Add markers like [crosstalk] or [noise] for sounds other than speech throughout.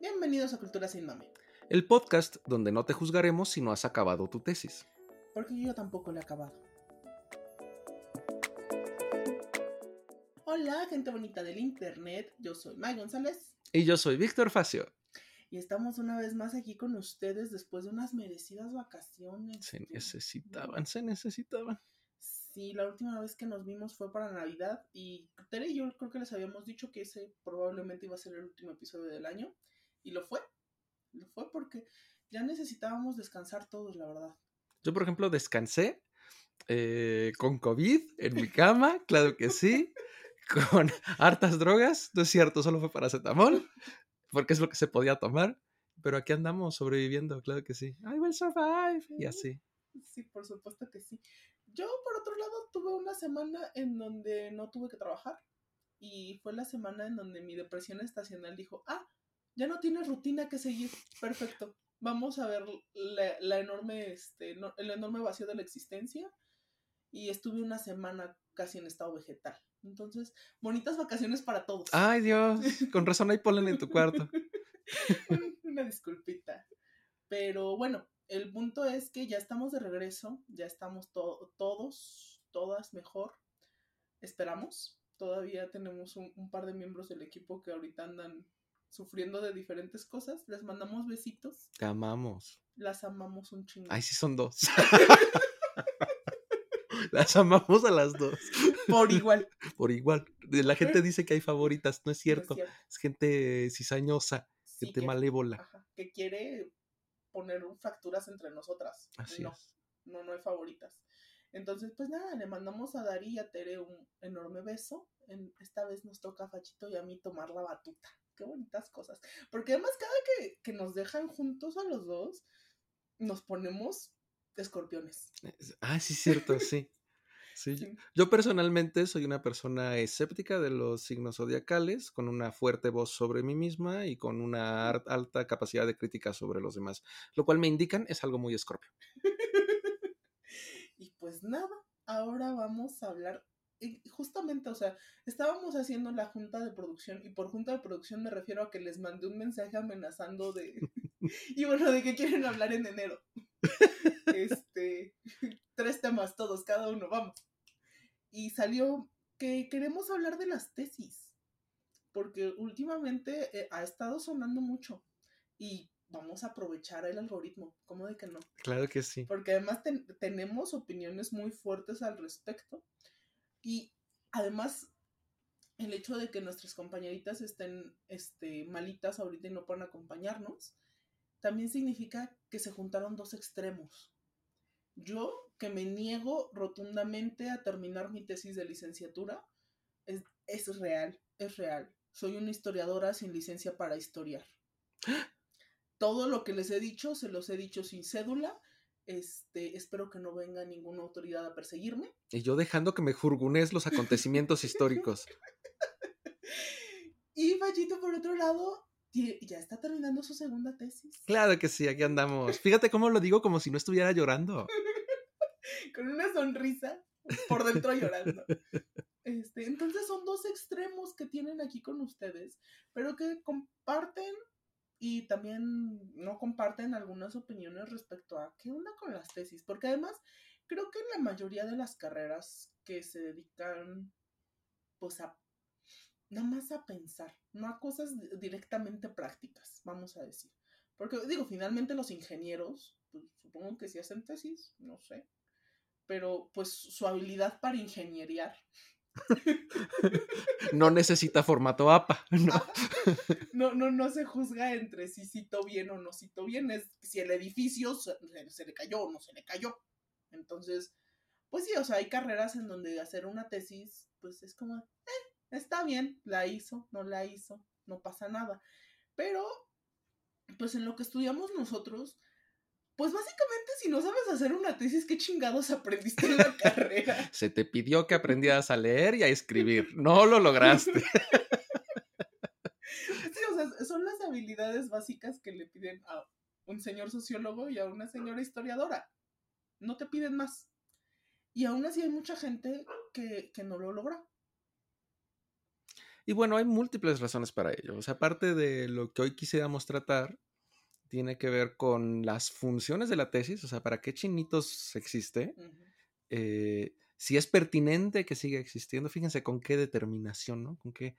Bienvenidos a Cultura Sin Mame. El podcast donde no te juzgaremos si no has acabado tu tesis. Porque yo tampoco lo he acabado. Hola, gente bonita del internet. Yo soy May González. Y yo soy Víctor Facio. Y estamos una vez más aquí con ustedes después de unas merecidas vacaciones. Se necesitaban, se necesitaban. Sí, la última vez que nos vimos fue para Navidad y Tere y yo creo que les habíamos dicho que ese probablemente iba a ser el último episodio del año. Y lo fue. Lo fue porque ya necesitábamos descansar todos, la verdad. Yo, por ejemplo, descansé eh, con COVID en mi cama, [laughs] claro que sí, con hartas drogas, no es cierto, solo fue paracetamol, porque es lo que se podía tomar, pero aquí andamos sobreviviendo, claro que sí. I will survive, y así. Sí, por supuesto que sí. Yo, por otro lado, tuve una semana en donde no tuve que trabajar y fue la semana en donde mi depresión estacional dijo, ah, ya no tienes rutina que seguir, perfecto. Vamos a ver la, enorme, este, el enorme vacío de la existencia. Y estuve una semana casi en estado vegetal. Entonces, bonitas vacaciones para todos. Ay, Dios, [laughs] con razón hay polen en tu cuarto. [laughs] una disculpita. Pero bueno, el punto es que ya estamos de regreso, ya estamos todos, todas mejor. Esperamos. Todavía tenemos un, par de miembros del equipo que ahorita andan sufriendo de diferentes cosas. Les mandamos besitos. Te amamos. Las amamos un chingo. Ay, sí son dos. [laughs] las amamos a las dos. Por igual. [laughs] Por igual. La gente dice que hay favoritas, no es cierto. es, gente cizañosa, gente malévola. que quiere poner fracturas entre nosotras. Así no, no, no hay favoritas. Entonces, pues nada, le mandamos a Dari y a Tere un enorme beso. En, esta vez nos toca a Fachito y a mí tomar la batuta qué bonitas cosas. Porque además cada que, nos dejan juntos a los dos, nos ponemos escorpiones. Ah, sí, cierto, sí. [laughs] Sí. Yo personalmente soy una persona escéptica de los signos zodiacales, con una fuerte voz sobre mí misma y con una alta capacidad de crítica sobre los demás, lo cual me indican es algo muy escorpio. [laughs] y pues nada, ahora vamos a hablar justamente, o sea, estábamos haciendo la junta de producción y por junta de producción me refiero a que les mandé un mensaje amenazando de, [laughs] y bueno, de que quieren hablar en enero. [laughs] Este, tres temas todos, cada uno, vamos. Y salió que queremos hablar de las tesis, porque últimamente eh, ha estado sonando mucho y vamos a aprovechar el algoritmo, ¿cómo de que no? Claro que sí. Porque además tenemos opiniones muy fuertes al respecto y además, el hecho de que nuestras compañeritas estén este, malitas ahorita y no puedan acompañarnos, también significa que se juntaron dos extremos. Yo, que me niego rotundamente a terminar mi tesis de licenciatura, es, es real, es real. Soy una historiadora sin licencia para historiar. Todo lo que les he dicho, se los he dicho sin cédula este, espero que no venga ninguna autoridad a perseguirme. Y yo dejando que me jurgunes los acontecimientos históricos. [laughs] Y Fallito, por otro lado, ya está terminando su segunda tesis. Claro que sí, aquí andamos. Fíjate cómo lo digo como si no estuviera llorando. [laughs] Con una sonrisa por dentro llorando. Este, entonces son dos extremos que tienen aquí con ustedes, pero que comparten y también no comparten algunas opiniones respecto a qué onda con las tesis, porque además creo que en la mayoría de las carreras que se dedican pues a nada más a pensar, no a cosas directamente prácticas, vamos a decir. Porque digo, finalmente los ingenieros, pues, supongo que si hacen tesis, no sé, pero pues su habilidad para ingenieriar [laughs] no necesita formato APA. [laughs] ¿no? no, no, se juzga entre si cito bien o no cito bien, es si el edificio se, le cayó o no se le cayó. Entonces, pues sí, o sea, hay carreras en donde hacer una tesis, pues es como, eh, está bien, la hizo, no la hizo, no pasa nada. Pero, pues en lo que estudiamos nosotros, pues básicamente, si no sabes hacer una tesis, ¿qué chingados aprendiste en la carrera? [laughs] Se te pidió que aprendieras a leer y a escribir. [laughs] No lo lograste. [laughs] Sí, o sea, son las habilidades básicas que le piden a un señor sociólogo y a una señora historiadora. No te piden más. Y aún así hay mucha gente que, que no lo logra. Y bueno, hay múltiples razones para ello. O sea, aparte de lo que hoy quisiéramos tratar, tiene que ver con las funciones de la tesis, o sea, para qué chinitos existe, eh, si es pertinente que siga existiendo, fíjense con qué determinación, ¿no? Con qué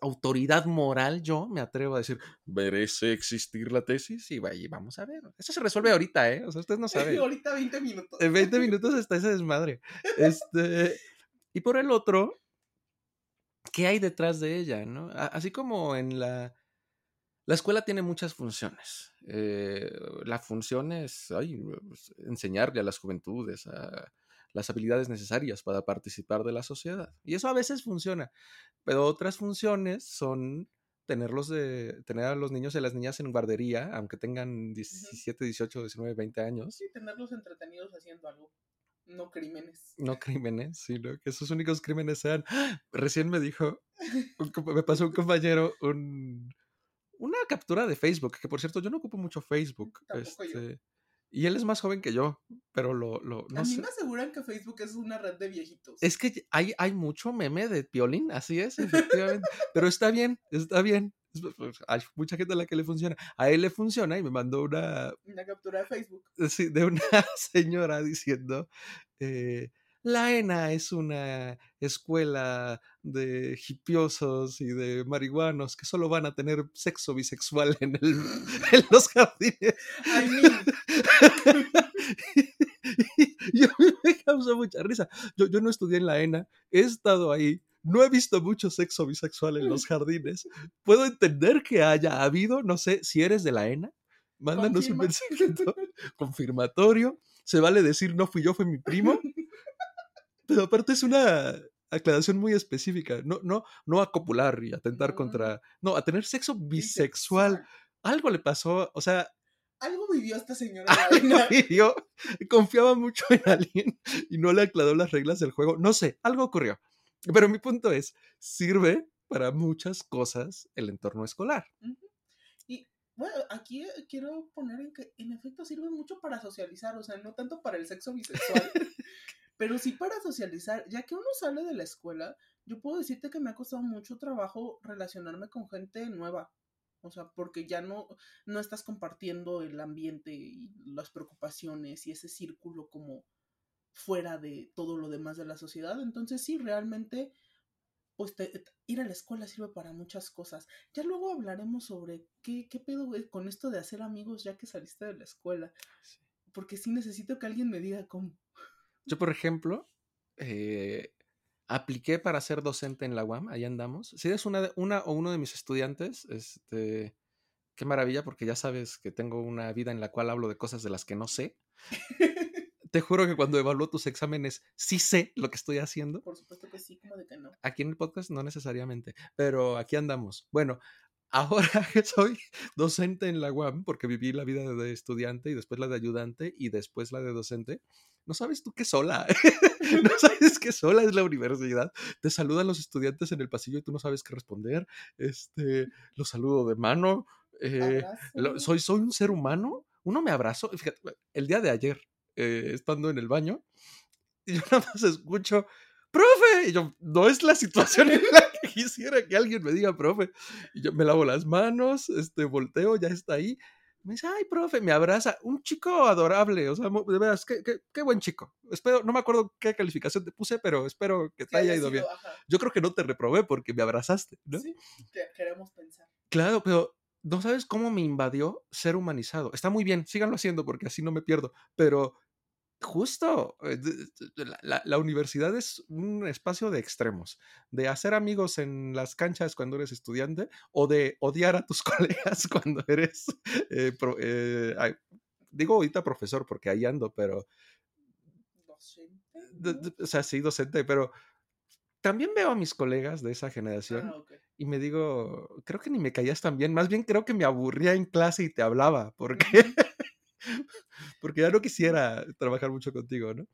autoridad moral yo me atrevo a decir, ¿merece existir la tesis? Y, vamos a ver. Eso se resuelve ahorita, ¿eh? O sea, ustedes no [laughs] saben. ahorita 20 minutos. En 20 [laughs] minutos está ese desmadre. Este, y por el otro, ¿qué hay detrás de ella, no? Así como en la... La escuela tiene muchas funciones. Eh, la función es pues, enseñarle a las juventudes a las habilidades necesarias para participar de la sociedad. Y eso a veces funciona, pero otras funciones son tenerlos de, tener a los niños y a las niñas en guardería, aunque tengan 17, 18, 19, 20 años. Sí, tenerlos entretenidos haciendo algo. No crímenes. No crímenes, sino que esos únicos crímenes sean. ¡ah! Recién me dijo, me pasó un [laughs] compañero un, una captura de Facebook, que por cierto yo no ocupo mucho Facebook. Este, y él es más joven que yo, pero lo... lo a mí me aseguran que Facebook es una red de viejitos. Es que hay, hay mucho meme de piolín, así es, efectivamente. pero está bien, está bien. Pues, hay mucha gente a la que le funciona. A él le funciona y me mandó una... Una captura de Facebook. Sí, de una [laughs] señora diciendo... Eh, la ENA es una escuela de hipiosos y de marihuanos que solo van a tener sexo bisexual en, el, [laughs] en los jardines. [laughs] y, a mí me causa mucha risa. Yo, yo no estudié en la ENA, he estado ahí, no he visto mucho sexo bisexual en los jardines. Puedo entender que haya habido, no sé, si eres de la ENA, mándanos un mensajito [laughs] confirmatorio. Se vale decir no fui yo, fue mi primo. Pero aparte es una aclaración muy específica. No, no, no a copular y atentar contra. No, a tener sexo bisexual. Algo le pasó, o sea. Algo vivió esta [laughs] señora. Algo vivió. Confiaba mucho en alguien y no le aclaró las reglas del juego. No sé, algo ocurrió. Pero mi punto es, sirve para muchas cosas el entorno escolar. Y bueno, aquí eh, quiero poner en que en efecto sirve mucho para socializar, o sea, no tanto para el sexo bisexual, [laughs] pero sí para socializar, ya que uno sale de la escuela, yo puedo decirte que me ha costado mucho trabajo relacionarme con gente nueva. O sea, porque ya no, no estás compartiendo el ambiente y las preocupaciones y ese círculo como fuera de todo lo demás de la sociedad. Entonces sí, realmente, pues ir a la escuela sirve para muchas cosas. Ya luego hablaremos sobre qué, qué pedo con esto de hacer amigos ya que saliste de la escuela. Porque sí necesito que alguien me diga cómo. Yo, por ejemplo, eh, apliqué para ser docente en la UAM, ahí andamos. Si eres una, una o uno de mis estudiantes, este, qué maravilla, porque ya sabes que tengo una vida en la cual hablo de cosas de las que no sé. [laughs] Te juro que cuando evalúo tus exámenes sí sé lo que estoy haciendo. Por supuesto que sí, como de que no. Aquí en el podcast no necesariamente, pero aquí andamos. Bueno, ahora [laughs] que soy docente en la UAM, porque viví la vida de estudiante y después la de ayudante y después la de docente, no sabes tú qué sola, [laughs] no sabes qué sola es la universidad. Te saludan los estudiantes en el pasillo y tú no sabes qué responder. Este, los saludo de mano. Eh, soy, soy un ser humano. Uno me abrazó. Fíjate, el día de ayer, eh, estando en el baño, y yo nada más escucho, profe. Y yo, no es la situación en [laughs] la [laughs] quisiera que alguien me diga, profe. Y yo me lavo las manos, este, volteo, ya está ahí. Me dice, ay, profe, me abraza. Un chico adorable, o sea, de veras, qué, qué, buen chico. Espero, no me acuerdo qué calificación te puse, pero espero que te haya ido bien. Yo creo que no te reprobé porque me abrazaste, ¿no? Sí, queremos pensar. Claro, pero no sabes cómo me invadió ser humanizado. Está muy bien, síganlo haciendo porque así no me pierdo, pero Justo, eh, la, universidad es un espacio de extremos, de hacer amigos en las canchas cuando eres estudiante o de odiar a tus [laughs] colegas cuando eres, eh, eh, digo ahorita profesor porque ahí ando, pero... Docente. O sea, sí, docente, pero también veo a mis colegas de esa generación ah, y me digo, creo que ni me caías tan bien, más bien creo que me aburría en clase y te hablaba, porque [laughs] porque ya no quisiera trabajar mucho contigo, ¿no?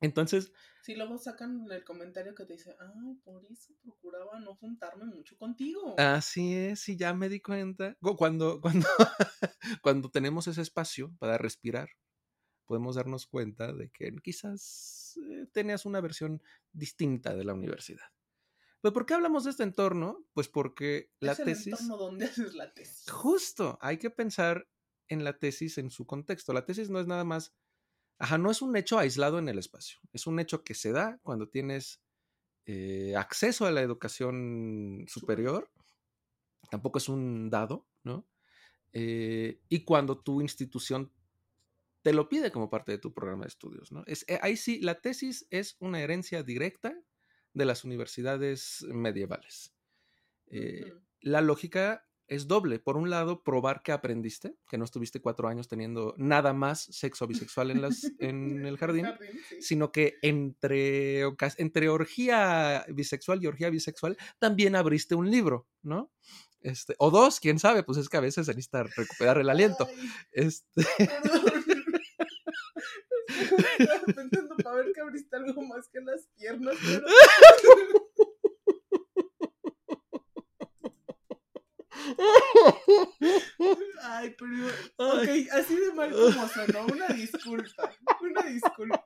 Entonces... Si luego sacan el comentario que te dice, ay, por eso procuraba no juntarme mucho contigo. Así es, y ya me di cuenta. Cuando, [laughs] cuando, cuando tenemos ese espacio para respirar, podemos darnos cuenta de que quizás eh, tenías una versión distinta de la universidad. Pero ¿por qué hablamos de este entorno? Pues porque la es el tesis... entorno donde haces la tesis. Justo, hay que pensar en la tesis en su contexto. La tesis no es nada más, ajá, no es un hecho aislado en el espacio, es un hecho que se da cuando tienes eh, acceso a la educación superior, tampoco es un dado, ¿no? Eh, y cuando tu institución te lo pide como parte de tu programa de estudios, ¿no? Es, eh, ahí sí, la tesis es una herencia directa de las universidades medievales. Eh. La lógica es doble. Por un lado, probar que aprendiste, que no estuviste cuatro años teniendo nada más sexo bisexual en, las, en el [laughs] jardín, sí. sino que entre, entre orgía bisexual y orgía bisexual también abriste un libro, ¿no? Este, o dos, quién sabe, pues es que a veces se necesita recuperar el aliento. Ay, Este, [laughs] estaba pensando para ver que abriste algo más que las piernas, pero... [laughs] Ay, pero... Ok, así de mal como sonó, una disculpa, una disculpa.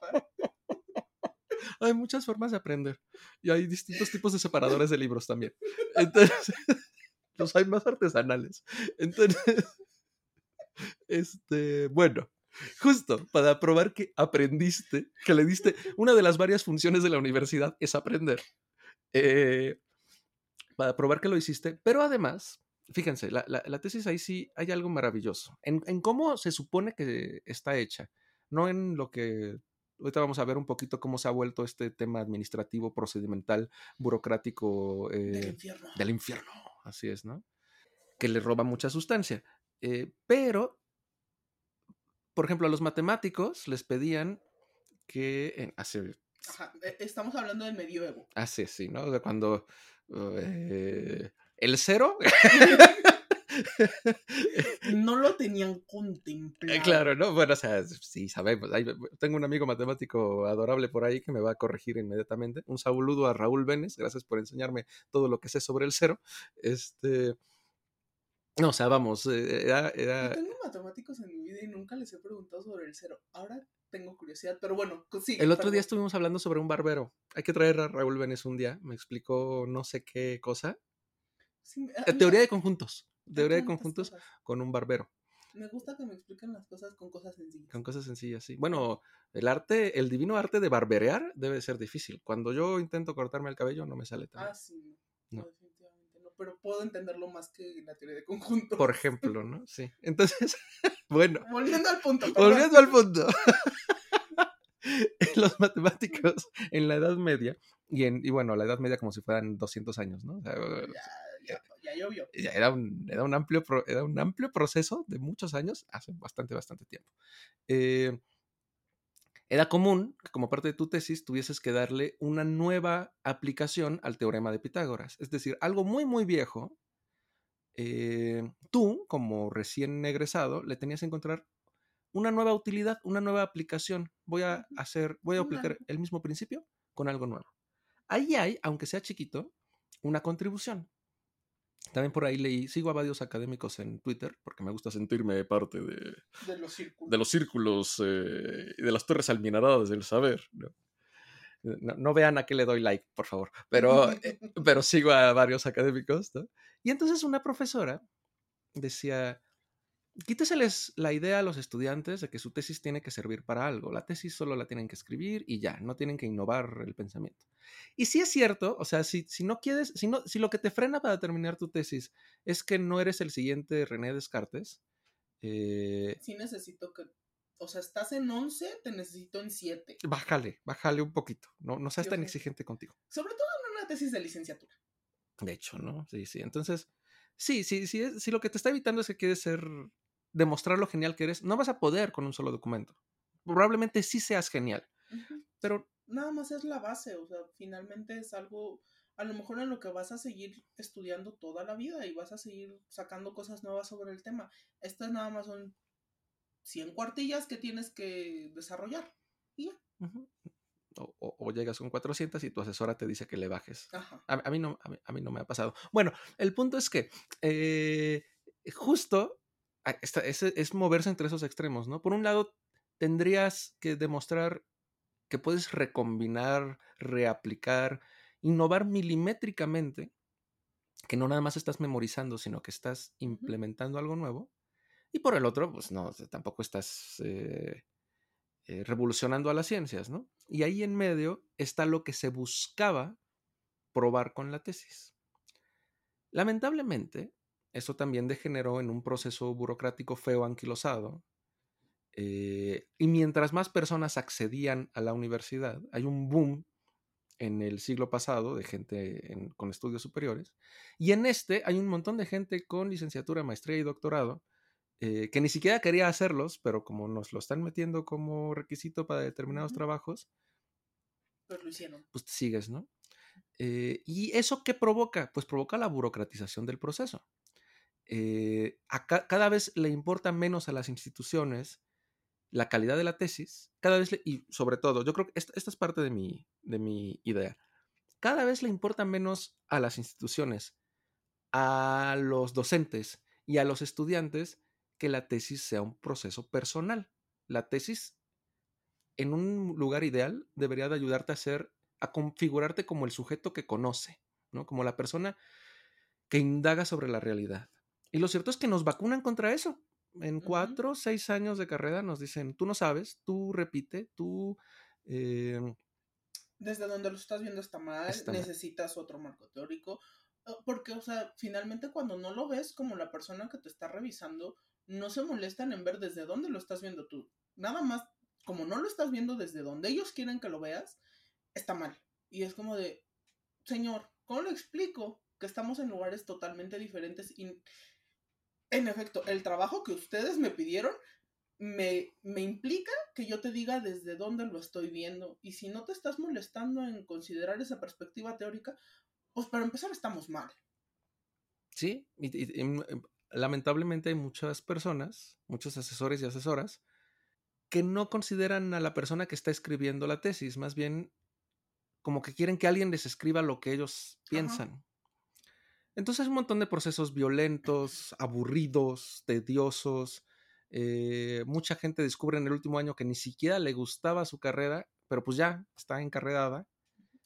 hay muchas formas de aprender y hay distintos tipos de separadores de libros también. Entonces, [laughs] los hay más artesanales. Entonces, este, bueno, justo para probar que aprendiste, que le diste, una de las varias funciones de la universidad es aprender. Eh, para probar que lo hiciste, pero además, fíjense, la, la- la tesis ahí sí hay algo maravilloso, en, en cómo se supone que está hecha, no en lo que ahorita vamos a ver un poquito cómo se ha vuelto este tema administrativo, procedimental, burocrático Del eh, infierno. del infierno, así es, ¿no? Que le roba mucha sustancia. Eh, pero, por ejemplo, a los matemáticos les pedían que, en- hace, Ajá, e- estamos hablando del medioevo. hace sí, ¿no? De cuando eh, el cero, No lo tenían eh, contemplado. claro, ¿no? Bueno, o sea, sí, sabemos. ahí- tengo un amigo matemático adorable por ahí que me va a corregir inmediatamente. Un saludo a Raúl Benes, gracias por enseñarme todo lo que sé sobre el cero. Este. No, o sea, vamos, eh, era, Yo tengo matemáticos en mi vida y nunca les he preguntado sobre el cero. Ahora tengo curiosidad, pero bueno, sí. El otro día estuvimos hablando sobre un barbero. Hay que traer a Raúl Benes un día. Me explicó no sé qué cosa. Sí, Eh, Teoría de conjuntos. Teoría de conjuntos con un barbero. Me gusta que me expliquen las cosas con cosas sencillas. Con cosas sencillas, sí. Bueno, el arte, el divino arte de barberear debe ser difícil. Cuando yo intento cortarme el cabello no me sale tan Ah, sí, no, No. definitivamente no. Pero puedo entenderlo más que la teoría de conjunto. Por ejemplo, ¿no? Sí. Entonces, [laughs] bueno, Volviendo al punto. volviendo al punto. [laughs] Los matemáticos en la Edad Media, y, en, y bueno, la Edad Media como si fueran 200 años, ¿no? O sea, Ya, ya, ya llovió. ya era un, era un amplio, pro- era un amplio proceso de muchos años, hace bastante, bastante tiempo. Eh, era común que como parte de tu tesis tuvieses que darle una nueva aplicación al teorema de Pitágoras. Es decir, algo muy, muy viejo. eh, tú, como recién egresado, le tenías que encontrar una nueva utilidad, una nueva aplicación. Voy a hacer, voy a aplicar el mismo principio con algo nuevo. Ahí hay, aunque sea chiquito, una contribución. También por ahí leí, sigo a varios académicos en Twitter, porque me gusta sentirme parte de, De los círculos. de los círculos eh, de las torres alminadas del saber. ¿no? No, no vean a qué le doy like, por favor, pero, [laughs] eh, pero sigo a varios académicos. ¿no? Y entonces una profesora decía, quíteseles la idea a los estudiantes de que su tesis tiene que servir para algo. La tesis solo la tienen que escribir y ya, no tienen que innovar el pensamiento. Y si es cierto, o sea, si, si no quieres, si, no, si lo que te frena para terminar tu tesis es que no eres el siguiente René Descartes, eh, Sí necesito que... O sea, estás en 11, te necesito en 7. bájale, bájale un poquito. No, no seas Sí, tan exigente contigo. Sobre todo en una tesis de licenciatura. De hecho, ¿no? Sí, sí. Entonces, sí, sí, sí, si lo que te está evitando es que quieres ser, demostrar lo genial que eres, no vas a poder con un solo documento. Probablemente sí seas genial, pero Nada más es la base, o sea, finalmente es algo, a lo mejor en lo que vas a seguir estudiando toda la vida y vas a seguir sacando cosas nuevas sobre el tema. Estas nada más son 100 cuartillas que tienes que desarrollar. Y ya. o, o- o llegas con 400 y tu asesora te dice que le bajes. Ajá. A, a mí, no, a, mí, a mí no me ha pasado. Bueno, el punto es que eh, justo esta- es, es moverse entre esos extremos, ¿no? Por un lado, tendrías que demostrar que puedes recombinar, reaplicar innovar milimétricamente, que no nada más estás memorizando, sino que estás implementando algo nuevo. Y por el otro, pues no, tampoco estás eh, eh, revolucionando a las ciencias, ¿no? Y ahí en medio está lo que se buscaba probar con la tesis. Lamentablemente, eso también degeneró en un proceso burocrático feo anquilosado. Eh, y mientras más personas accedían a la universidad, hay un boom en el siglo pasado de gente con estudios superiores. Y en este hay un montón de gente con licenciatura, maestría y doctorado eh, que ni siquiera quería hacerlos, pero como nos lo están metiendo como requisito para determinados trabajos, pues lo hicieron. Pues te sigues, ¿no? Eh, ¿Y eso qué provoca? Pues provoca la burocratización del proceso. Eh, cada vez le importa menos a las instituciones la calidad de la tesis, cada vez, y sobre todo, yo creo que esta, esta, es parte de mi, de mi idea, cada vez le importa menos a las instituciones, a los docentes y a los estudiantes que la tesis sea un proceso personal. La tesis, en un lugar ideal, debería de ayudarte a ser, a configurarte como el sujeto que conoce, ¿no? Como la persona que indaga sobre la realidad. Y lo cierto es que nos vacunan contra eso. En cuatro o seis años de carrera nos dicen, tú no sabes, tú repite, tú... Em Desde donde lo estás viendo está mal, necesitas otro marco teórico. Porque, o sea, finalmente cuando no lo ves como la persona que te está revisando, no se molestan en ver desde dónde lo estás viendo tú. Nada más, como no lo estás viendo desde donde ellos quieren que lo veas, está mal. Y es como de, señor, ¿cómo lo explico? Que estamos en lugares totalmente diferentes y, en efecto, el trabajo que ustedes me pidieron me, me implica que yo te diga desde dónde lo estoy viendo. Y si no te estás molestando en considerar esa perspectiva teórica, pues para empezar estamos mal. Sí, y, em, lamentablemente hay muchas personas, muchos asesores y asesoras, que no consideran a la persona que está escribiendo la tesis, más bien como que quieren que alguien les escriba lo que ellos piensan. Entonces un montón de procesos violentos, aburridos, tediosos. Eh, mucha gente descubre en el último año que ni siquiera le gustaba su carrera, pero pues ya está encarredada.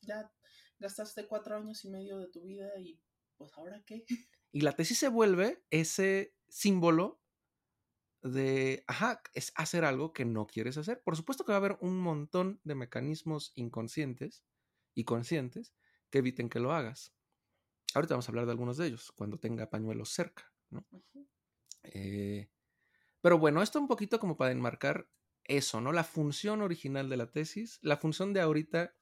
Ya gastaste cuatro años y medio de tu vida y pues ahora qué. [laughs] Y la tesis se vuelve ese símbolo de, ajá, es hacer algo que no quieres hacer. Por supuesto que va a haber un montón de mecanismos inconscientes y conscientes que eviten que lo hagas. Ahorita vamos a hablar de algunos de ellos cuando tenga pañuelos cerca. Eh, pero bueno, esto un poquito como para enmarcar eso, ¿no? La función original de la tesis, la función de ahorita,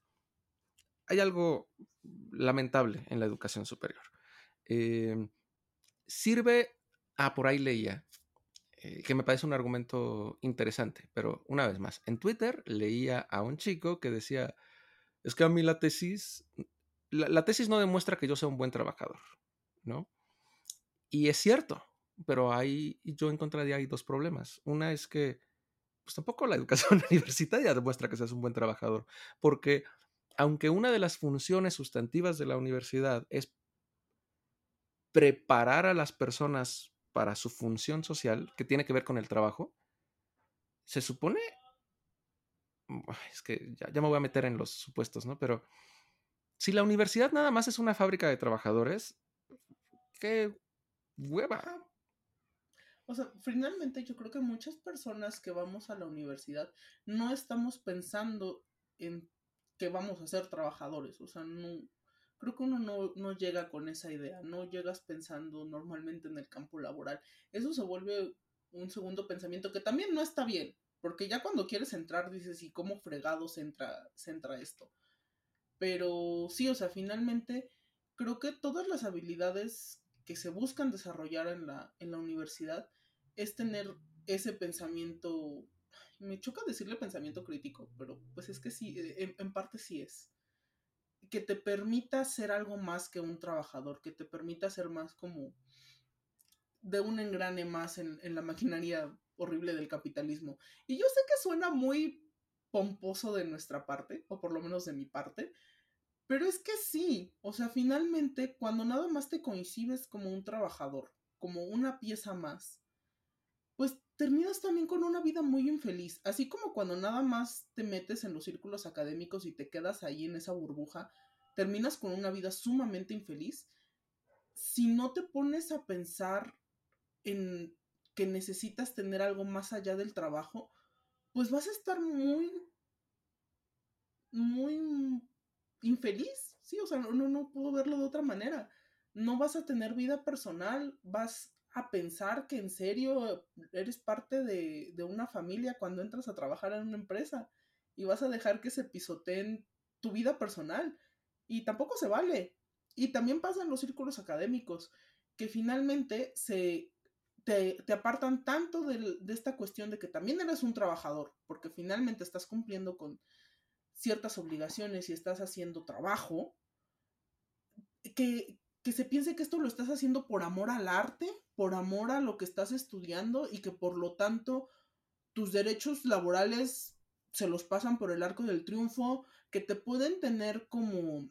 hay algo lamentable en la educación superior. Eh, sirve, ah, por ahí leía, eh, que me parece un argumento interesante, pero una vez más, en Twitter leía a un chico que decía, es que a mí la tesis, la, tesis no demuestra que yo sea un buen trabajador, ¿no? Y es cierto, pero ahí yo encontraría ahí dos problemas. Una es que, pues tampoco la [laughs] educación universitaria demuestra que seas un buen trabajador, porque aunque una de las funciones sustantivas de la universidad es preparar a las personas para su función social, que tiene que ver con el trabajo, se supone, es que ya, me voy a meter en los supuestos, ¿no? Pero si la universidad nada más es una fábrica de trabajadores, qué hueva. O sea, finalmente yo creo que muchas personas que vamos a la universidad no estamos pensando en que vamos a ser trabajadores. O sea, no, creo que uno no, llega con esa idea, no llegas pensando normalmente en el campo laboral. Eso se vuelve un segundo pensamiento que también no está bien, porque ya cuando quieres entrar dices, ¿y cómo fregado se entra, se entra esto? Pero sí, o sea, finalmente creo que todas las habilidades que se buscan desarrollar en la, en la universidad es tener ese pensamiento, me choca decirle pensamiento crítico, pero pues es que sí, en parte sí es que te permita ser algo más que un trabajador, que te permita ser más como de un engrane más en, la maquinaria horrible del capitalismo. Y yo sé que suena muy pomposo de nuestra parte, o por lo menos de mi parte, pero es que sí, o sea, finalmente cuando nada más te coincides como un trabajador, como una pieza más, pues terminas también con una vida muy infeliz, así como cuando nada más te metes en los círculos académicos y te quedas ahí en esa burbuja, terminas con una vida sumamente infeliz si no te pones a pensar en que necesitas tener algo más allá del trabajo, pues vas a estar muy, muy infeliz, sí, o sea, no, no puedo verlo de otra manera. No vas a tener vida personal, vas a pensar que en serio eres parte de, de una familia cuando entras a trabajar en una empresa y vas a dejar que se pisoteen tu vida personal. Y tampoco se vale. Y también pasa en los círculos académicos, que finalmente se te, apartan tanto de, de, esta cuestión de que también eres un trabajador, porque finalmente estás cumpliendo con ciertas obligaciones y estás haciendo trabajo, que, que se piense que esto lo estás haciendo por amor al arte, por amor a lo que estás estudiando y que por lo tanto tus derechos laborales se los pasan por el arco del triunfo, que te pueden tener como,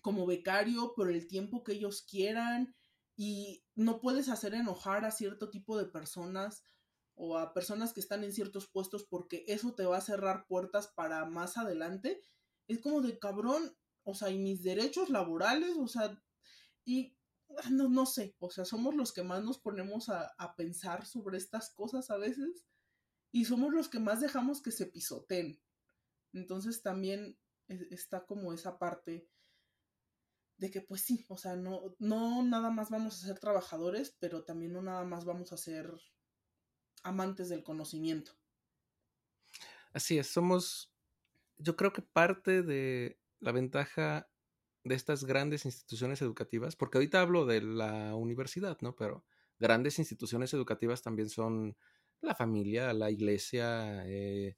como becario por el tiempo que ellos quieran y no puedes hacer enojar a cierto tipo de personas o a personas que están en ciertos puestos porque eso te va a cerrar puertas para más adelante. Es como de cabrón, o sea, y mis derechos laborales, o sea, y ah, no, no sé, o sea, somos los que más nos ponemos a, a pensar sobre estas cosas a veces y somos los que más dejamos que se pisoteen. Entonces también e, está como esa parte de que pues sí, o sea, no, no nada más vamos a ser trabajadores, pero también no nada más vamos a ser amantes del conocimiento. Así es, somos, yo creo que parte de la ventaja de estas grandes instituciones educativas, porque ahorita hablo de la universidad, ¿no? Pero grandes instituciones educativas también son la familia, la iglesia, eh,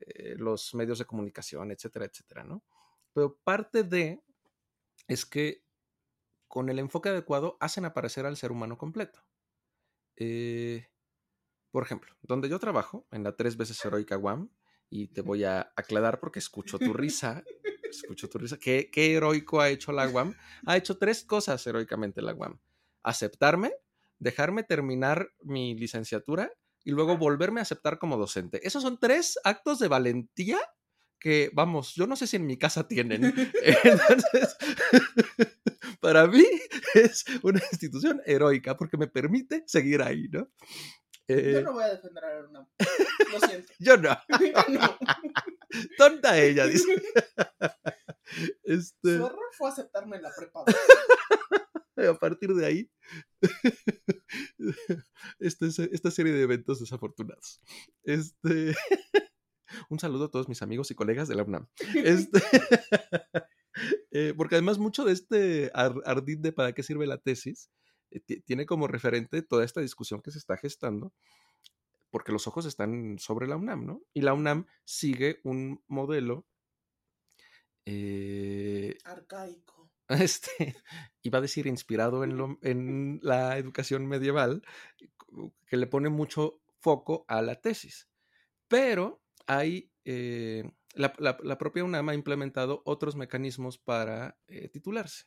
eh, los medios de comunicación, etcétera, etcétera, ¿no? Pero parte de es que con el enfoque adecuado hacen aparecer al ser humano completo. Eh, por ejemplo, donde yo trabajo, en la tres veces heroica Guam, y te voy a aclarar porque escucho tu risa, escucho tu risa, ¿Qué, qué heroico ha hecho la Guam? Ha hecho tres cosas heroicamente la Guam. Aceptarme, dejarme terminar mi licenciatura y luego volverme a aceptar como docente. Esos son tres actos de valentía que, vamos, yo no sé si en mi casa tienen. [laughs] Entonces, [laughs] para mí es una institución heroica porque me permite seguir ahí, ¿no? yo eh, no voy a defender a una. Lo siento. [laughs] yo no. no. Tonta ella, dice. Este... Su error fue aceptarme en la prepa. a partir de ahí, esta, esta serie de eventos desafortunados. Este, un saludo a todos mis amigos y colegas de la UNAM. [laughs] Este, [laughs] eh, porque además mucho de este ardid de para qué sirve la tesis eh, tiene como referente toda esta discusión que se está gestando porque los ojos están sobre la UNAM, ¿no? Y la UNAM sigue un modelo eh, arcaico [laughs] este, iba a decir inspirado en, en la educación medieval, que le pone mucho foco a la tesis. Pero hay, eh, la, propia UNAM ha implementado otros mecanismos para eh, titularse.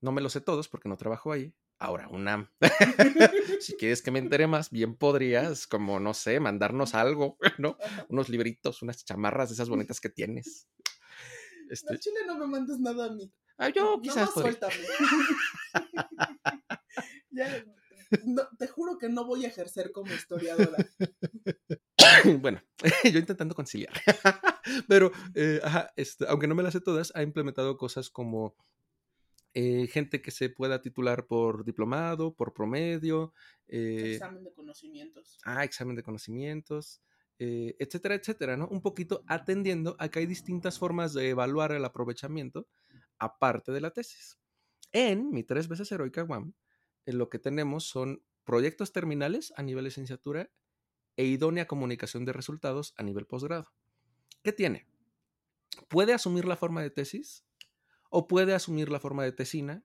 No me lo sé todos porque no trabajo ahí. Ahora, UNAM. [laughs] si quieres que me entere más, bien podrías, como, no sé, mandarnos algo, [laughs] ¿no? Unos libritos, unas chamarras de esas bonitas que tienes. Este... Chile no me mandes nada a mí. Ah, yo quizás. [laughs] te juro que no voy a ejercer como historiadora. [coughs] bueno, [laughs] yo intentando conciliar. [laughs] Pero, eh, este, aunque no me las sé todas, ha implementado cosas como eh, gente que se pueda titular por diplomado, por promedio. Eh, examen de conocimientos. Ah, examen de conocimientos. etcétera, etcétera, ¿no? Un poquito atendiendo a que hay distintas formas de evaluar el aprovechamiento aparte de la tesis. En mi tres veces heroica WAM, lo que tenemos son proyectos terminales a nivel licenciatura e idónea comunicación de resultados a nivel posgrado. ¿Qué tiene? Puede asumir la forma de tesis o puede asumir la forma de tesina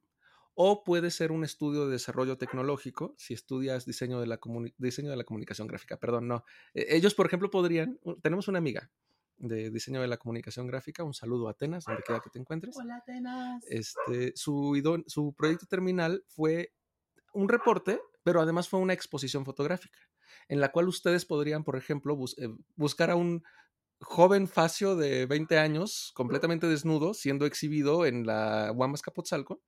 o puede ser un estudio de desarrollo tecnológico si estudias diseño de la, diseño de la comunicación gráfica. Perdón, no. E-, ellos, por ejemplo, podrían, tenemos una amiga de diseño de la comunicación gráfica. Un saludo a Atenas, donde quiera que te encuentres. Hola, Atenas. Este, su, su proyecto terminal fue un reporte, pero además fue una exposición fotográfica, en la cual ustedes podrían, por ejemplo, eh, buscar a un joven facio de 20 años, completamente desnudo, siendo exhibido en la Guamas Capotzalco.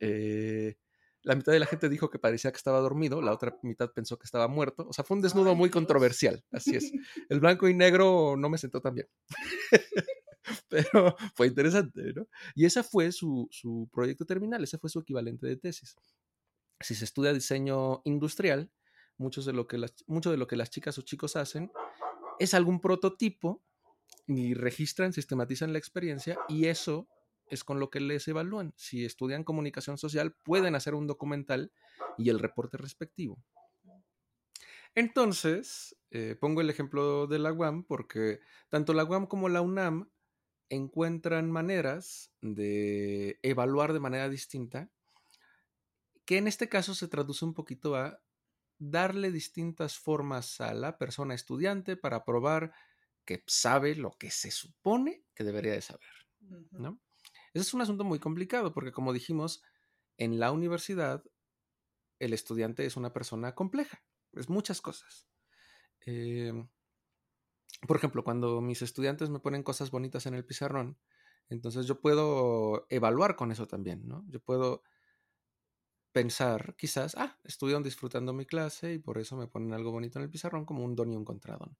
Eh, la mitad de la gente dijo que parecía que estaba dormido, la otra mitad pensó que estaba muerto. O sea, fue un desnudo Ay, muy Dios. controversial, así es. [laughs] El blanco y negro no me sentó tan bien. [laughs] Pero fue interesante, ¿no? Y ese fue su, su proyecto terminal, ese fue su equivalente de tesis. Si se estudia diseño industrial, de lo que las, mucho de lo que las chicas o chicos hacen es algún prototipo y registran, sistematizan la experiencia y eso es con lo que les evalúan. Si estudian comunicación social, pueden hacer un documental y el reporte respectivo. Entonces, eh, pongo el ejemplo de la UAM porque tanto la UAM como la UNAM encuentran maneras de evaluar de manera distinta, que en este caso se traduce un poquito a darle distintas formas a la persona estudiante para probar que sabe lo que se supone que debería de saber. ¿no? Ese es un asunto muy complicado porque como dijimos, en la universidad el estudiante es una persona compleja, es muchas cosas. Eh, por ejemplo, cuando mis estudiantes me ponen cosas bonitas en el pizarrón, entonces yo puedo evaluar con eso también, ¿no? Yo puedo pensar, quizás, ah, estuvieron disfrutando mi clase y por eso me ponen algo bonito en el pizarrón como un don y un contradón.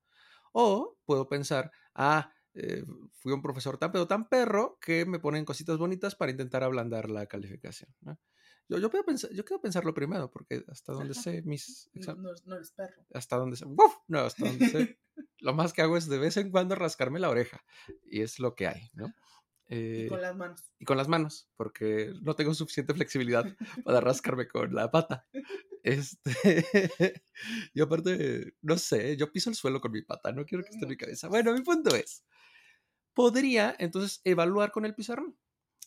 O puedo pensar, ah, eh, fui un profesor tan pedo, tan perro que me ponen cositas bonitas para intentar ablandar la calificación. ¿no? Yo, yo, puedo pensar, yo quiero pensarlo primero porque hasta donde sé mis [laughs] no, no eres perro. hasta donde sé, ¡uf! no, hasta donde sé, [laughs] lo más que hago es de vez en cuando rascarme la oreja y es lo que hay, ¿no? Y Eh, con las manos. y con las manos, porque no tengo suficiente flexibilidad para rascarme con la pata. Este, [laughs] y aparte, no sé, yo piso el suelo con mi pata, no quiero que esté en mi cabeza. Bueno, mi punto es, podría entonces evaluar con el pizarrón,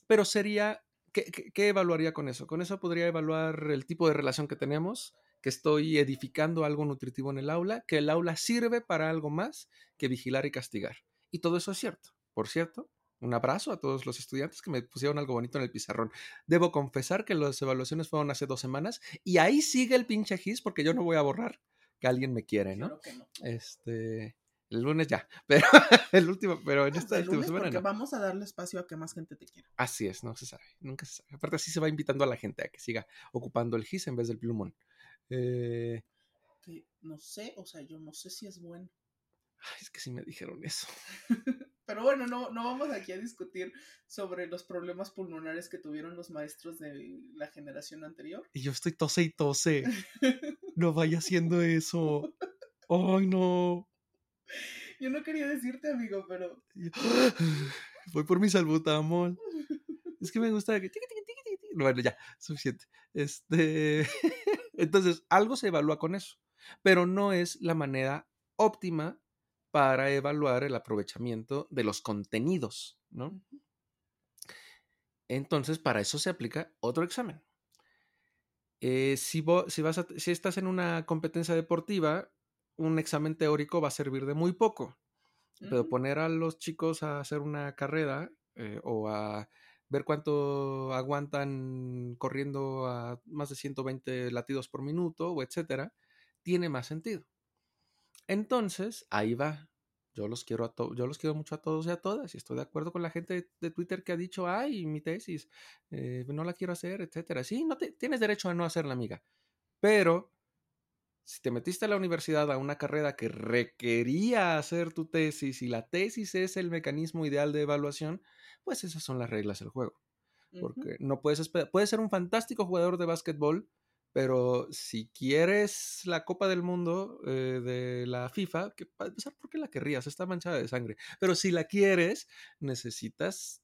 pero sería, ¿qué, qué, qué evaluaría con eso? Con eso podría evaluar el tipo de relación que tenemos, que estoy edificando algo nutritivo en el aula, que el aula sirve para algo más que vigilar y castigar. Y todo eso es cierto. Por cierto, un abrazo a todos los estudiantes que me pusieron algo bonito en el pizarrón. Debo confesar que las evaluaciones fueron hace dos semanas y ahí sigue el pinche gis porque yo no voy a borrar que alguien me quiere, ¿no? Claro que no. Este, el lunes ya, [laughs] pero el último, pero en esta el última lunes semana porque no. vamos a darle espacio a que más gente te quiera. Así es, no se sabe, nunca se sabe. Aparte así se va invitando a la gente a que siga ocupando el gis en vez del plumón. Eh, Que no sé, o sea, yo no sé si es bueno. ay, es que sí me dijeron eso. [laughs] Pero bueno, no, no vamos aquí a discutir sobre los problemas pulmonares que tuvieron los maestros de la generación anterior. Y yo estoy tose y tose. [laughs] No vaya haciendo eso. Ay, no. Yo no quería decirte, amigo, pero [gasps] Voy por mi salbutamol. Es que me gusta que... Bueno, ya, suficiente. Este... [laughs] Entonces, algo se evalúa con eso, pero no es la manera óptima para evaluar el aprovechamiento de los contenidos, ¿no? Entonces, para eso se aplica otro examen. Eh, si, si, vas a- si estás en una competencia deportiva, un examen teórico va a servir de muy poco. Pero poner a los chicos a hacer una carrera eh, o a ver cuánto aguantan corriendo a más de 120 latidos por minuto o etcétera, tiene más sentido. Entonces, ahí va. Yo los quiero a yo los quiero mucho a todos y a todas y estoy de acuerdo con la gente de, de Twitter que ha dicho, ay, mi tesis, eh, no la quiero hacer, etcétera. Sí, no te, tienes derecho a no hacerla, amiga. Pero si te metiste a la universidad a una carrera que requería hacer tu tesis y la tesis es el mecanismo ideal de evaluación, pues esas son las reglas del juego. Porque no puedes esperar, puedes ser un fantástico jugador de básquetbol, pero si quieres la Copa del Mundo eh, de la FIFA, que para empezar, ¿por qué la querrías? Está manchada de sangre. Pero si la quieres, necesitas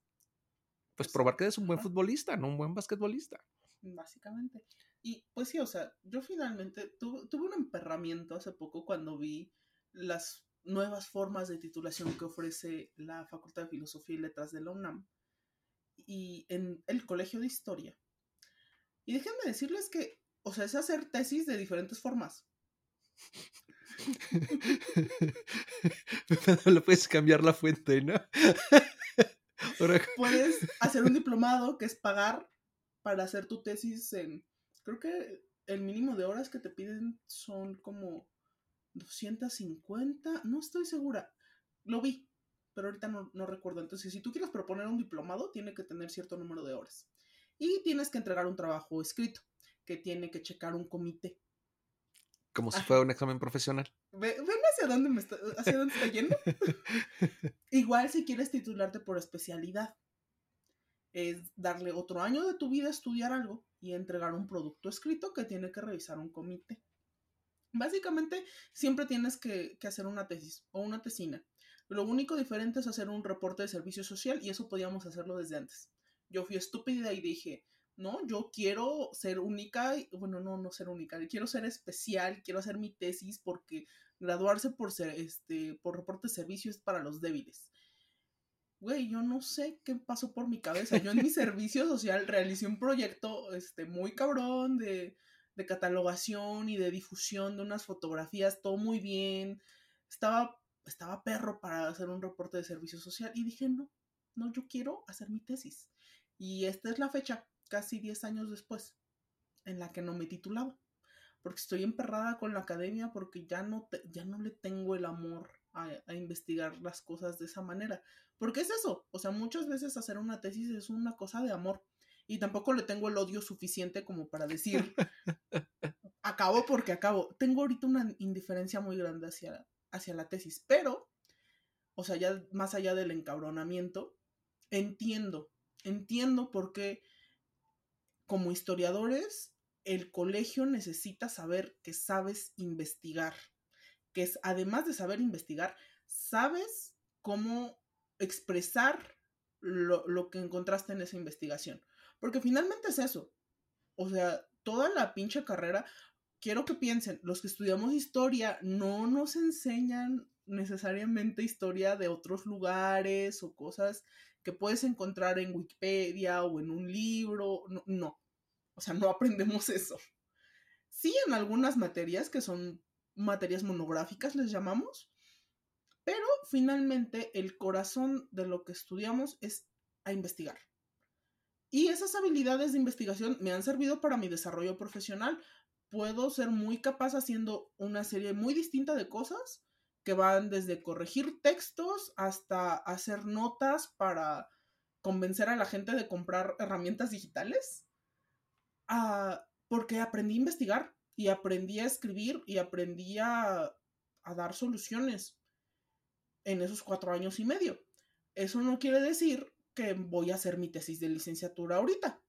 pues Pues, probar que eres un buen futbolista, no un buen basquetbolista. Básicamente. Y pues sí, o sea, yo finalmente tu- tuve un emperramiento hace poco cuando vi las nuevas formas de titulación que ofrece la Facultad de Filosofía y Letras de la UNAM y en el Colegio de Historia. Y déjenme decirles que, o sea, es hacer tesis de diferentes formas. [laughs] Le puedes cambiar la fuente, ¿no? [laughs] Puedes [laughs] hacer un diplomado que es pagar para hacer tu tesis en, creo que el mínimo de horas que te piden son como 250, no estoy segura. lo vi, pero ahorita no, no recuerdo. Entonces, si tú quieres proponer un diplomado, tiene que tener cierto número de horas. Y tienes que entregar un trabajo escrito, que tiene que checar un comité. Como si Ajá. fuera un examen profesional. Ve- ¿Ven hacia dónde, me está, hacia dónde está yendo? [laughs] Igual si quieres titularte por especialidad, es darle otro año de tu vida a estudiar algo y entregar un producto escrito que tiene que revisar un comité. Básicamente, siempre tienes que, que hacer una tesis o una tesina. Lo único diferente es hacer un reporte de servicio social y eso podíamos hacerlo desde antes. Yo fui estúpida y dije, no, yo quiero ser única, bueno, no, no ser única, quiero ser especial, quiero hacer mi tesis porque graduarse por ser, este, por reporte de servicio es para los débiles. Güey, yo no sé qué pasó por mi cabeza. Yo en mi [laughs] servicio social realicé un proyecto, este, muy cabrón de, de catalogación y de difusión de unas fotografías, todo muy bien. Estaba, estaba perro para hacer un reporte de servicio social y dije, no, no, yo quiero hacer mi tesis. Y esta es la fecha, casi 10 años después, en la que no me titulaba. Porque estoy emperrada con la academia porque ya no, te- ya no le tengo el amor a, a investigar las cosas de esa manera. Porque es eso, o sea, muchas veces hacer una tesis es una cosa de amor. Y tampoco le tengo el odio suficiente como para decir, [laughs] acabo porque acabo. Tengo ahorita una indiferencia muy grande hacia, hacia la tesis, pero, o sea, ya más allá del encabronamiento, entiendo, entiendo por qué como historiadores el colegio necesita saber que sabes investigar, que además de saber investigar, sabes cómo expresar lo, lo que encontraste en esa investigación. Porque finalmente es eso. O sea, toda la pinche carrera, quiero que piensen, los que estudiamos historia no nos enseñan necesariamente historia de otros lugares o cosas que puedes encontrar en Wikipedia o en un libro. No. O sea, no aprendemos eso. Sí, en algunas materias que son materias monográficas, les llamamos, pero finalmente el corazón de lo que estudiamos es a investigar. Y esas habilidades de investigación me han servido para mi desarrollo profesional. Puedo ser muy capaz haciendo una serie muy distinta de cosas que van desde corregir textos hasta hacer notas para convencer a la gente de comprar herramientas digitales. Ah, porque aprendí a investigar y aprendí a escribir y aprendí a, dar soluciones en esos cuatro años y medio. Eso no quiere decir que voy a hacer mi tesis de licenciatura ahorita.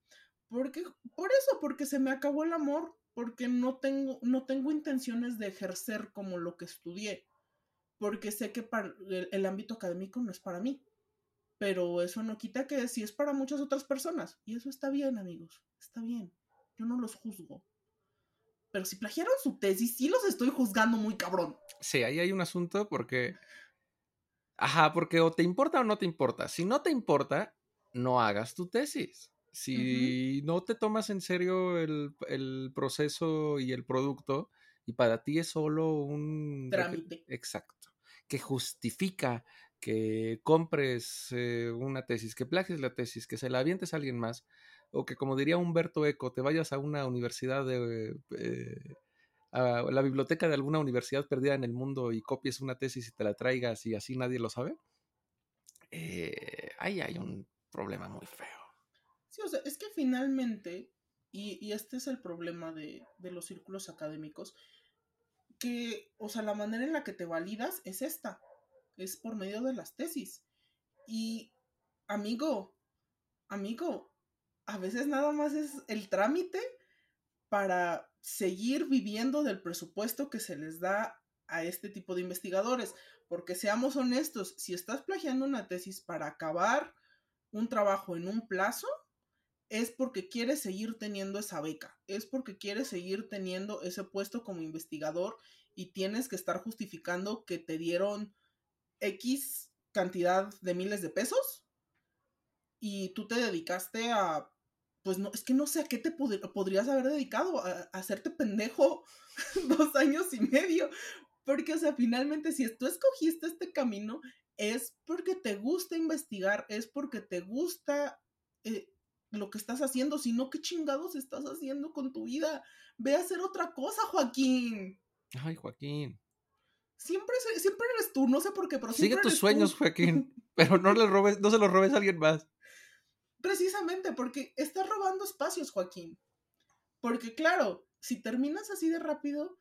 Porque, por eso, porque se me acabó el amor, porque no tengo, no tengo intenciones de ejercer como lo que estudié, porque sé que el ámbito académico no es para mí. Pero eso no quita que sí es para muchas otras personas. Y eso está bien, amigos. Está bien. Yo no los juzgo. Pero si plagiaron su tesis, sí los estoy juzgando muy cabrón. Sí, ahí hay un asunto porque. Ajá, porque o te importa o no te importa. Si no te importa, no hagas tu tesis. Si no te tomas en serio el, el proceso y el producto, y para ti es solo un Trámite. Exacto. Que justifica que compres eh, una tesis, que plagies la tesis, que se la avientes a alguien más, o que como diría Humberto Eco, te vayas a una universidad de... eh, a la biblioteca de alguna universidad perdida en el mundo y copies una tesis y te la traigas y así nadie lo sabe, eh, ahí hay un problema muy feo. Sí, o sea, es que finalmente, y, y este es el problema de, de, los círculos académicos, que, o sea, la manera en la que te validas es esta, es por medio de las tesis. Y, amigo, amigo, a veces nada más es el trámite para seguir viviendo del presupuesto que se les da a este tipo de investigadores. Porque seamos honestos, si estás plagiando una tesis para acabar un trabajo en un plazo, es porque quieres seguir teniendo esa beca, es porque quieres seguir teniendo ese puesto como investigador y tienes que estar justificando que te dieron X cantidad de miles de pesos y tú te dedicaste a pues no, es que no sé a qué te pod podrías haber dedicado, a, a, hacerte pendejo [laughs] dos años y medio. Porque, o sea, finalmente, si tú escogiste este camino, es porque te gusta investigar, es porque te gusta eh, lo que estás haciendo, si no, ¿qué chingados estás haciendo con tu vida? Ve a hacer otra cosa, Joaquín. Ay, Joaquín. Siempre, siempre eres tú, no sé por qué, pero Sigue tus sueños, Joaquín, pero no, le robes, no se los robes a alguien más. Precisamente, porque estás robando espacios, Joaquín. Porque claro, si terminas así de rápido,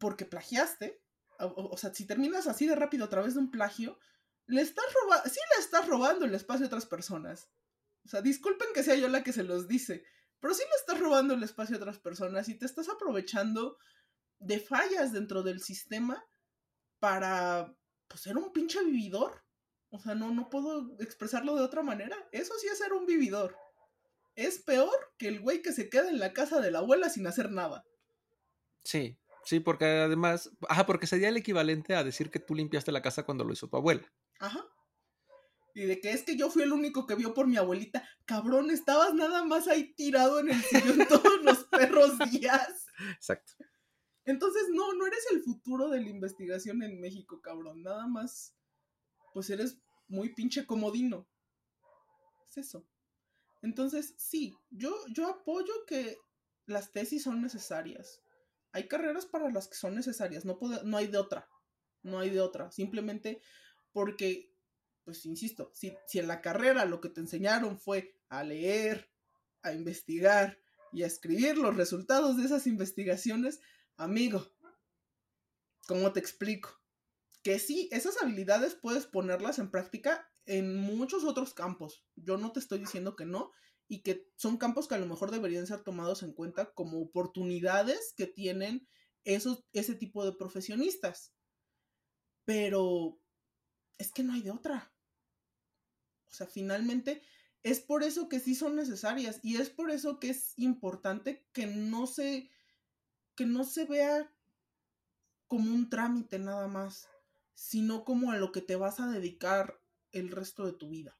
porque plagiaste, o, sea, si terminas así de rápido a través de un plagio, le estás robando, sí le estás robando el espacio a otras personas. O sea, disculpen que sea yo la que se los dice, pero sí le estás robando el espacio a otras personas y te estás aprovechando de fallas dentro del sistema para pues, ser un pinche vividor. O sea, no, no puedo expresarlo de otra manera. Eso sí es ser un vividor es peor que el güey que se queda en la casa de la abuela sin hacer nada. Sí, sí, porque además, ajá, porque sería el equivalente a decir que tú limpiaste la casa cuando lo hizo tu abuela. Ajá. Y de que es que yo fui el único que vio por mi abuelita. Cabrón, estabas nada más ahí tirado en el sillón [laughs] todos los perros días. Exacto. Entonces, no, no eres el futuro de la investigación en México, cabrón. Nada más, pues eres muy pinche comodino. Es eso. Entonces, sí, yo, yo apoyo que las tesis son necesarias. Hay carreras para las que son necesarias, no, no hay de otra, no hay de otra, simplemente porque, pues insisto, si, si en la carrera lo que te enseñaron fue a leer, a investigar y a escribir los resultados de esas investigaciones, amigo, ¿cómo te explico? Que sí, esas habilidades puedes ponerlas en práctica en muchos otros campos. Yo no te estoy diciendo que no, y que son campos que a lo mejor deberían ser tomados en cuenta como oportunidades que tienen esos, ese tipo de profesionistas. Pero es que no hay de otra. O sea, finalmente es por eso que sí son necesarias y es por eso que es importante que no se que no se vea como un trámite nada más, sino como a lo que te vas a dedicar el resto de tu vida.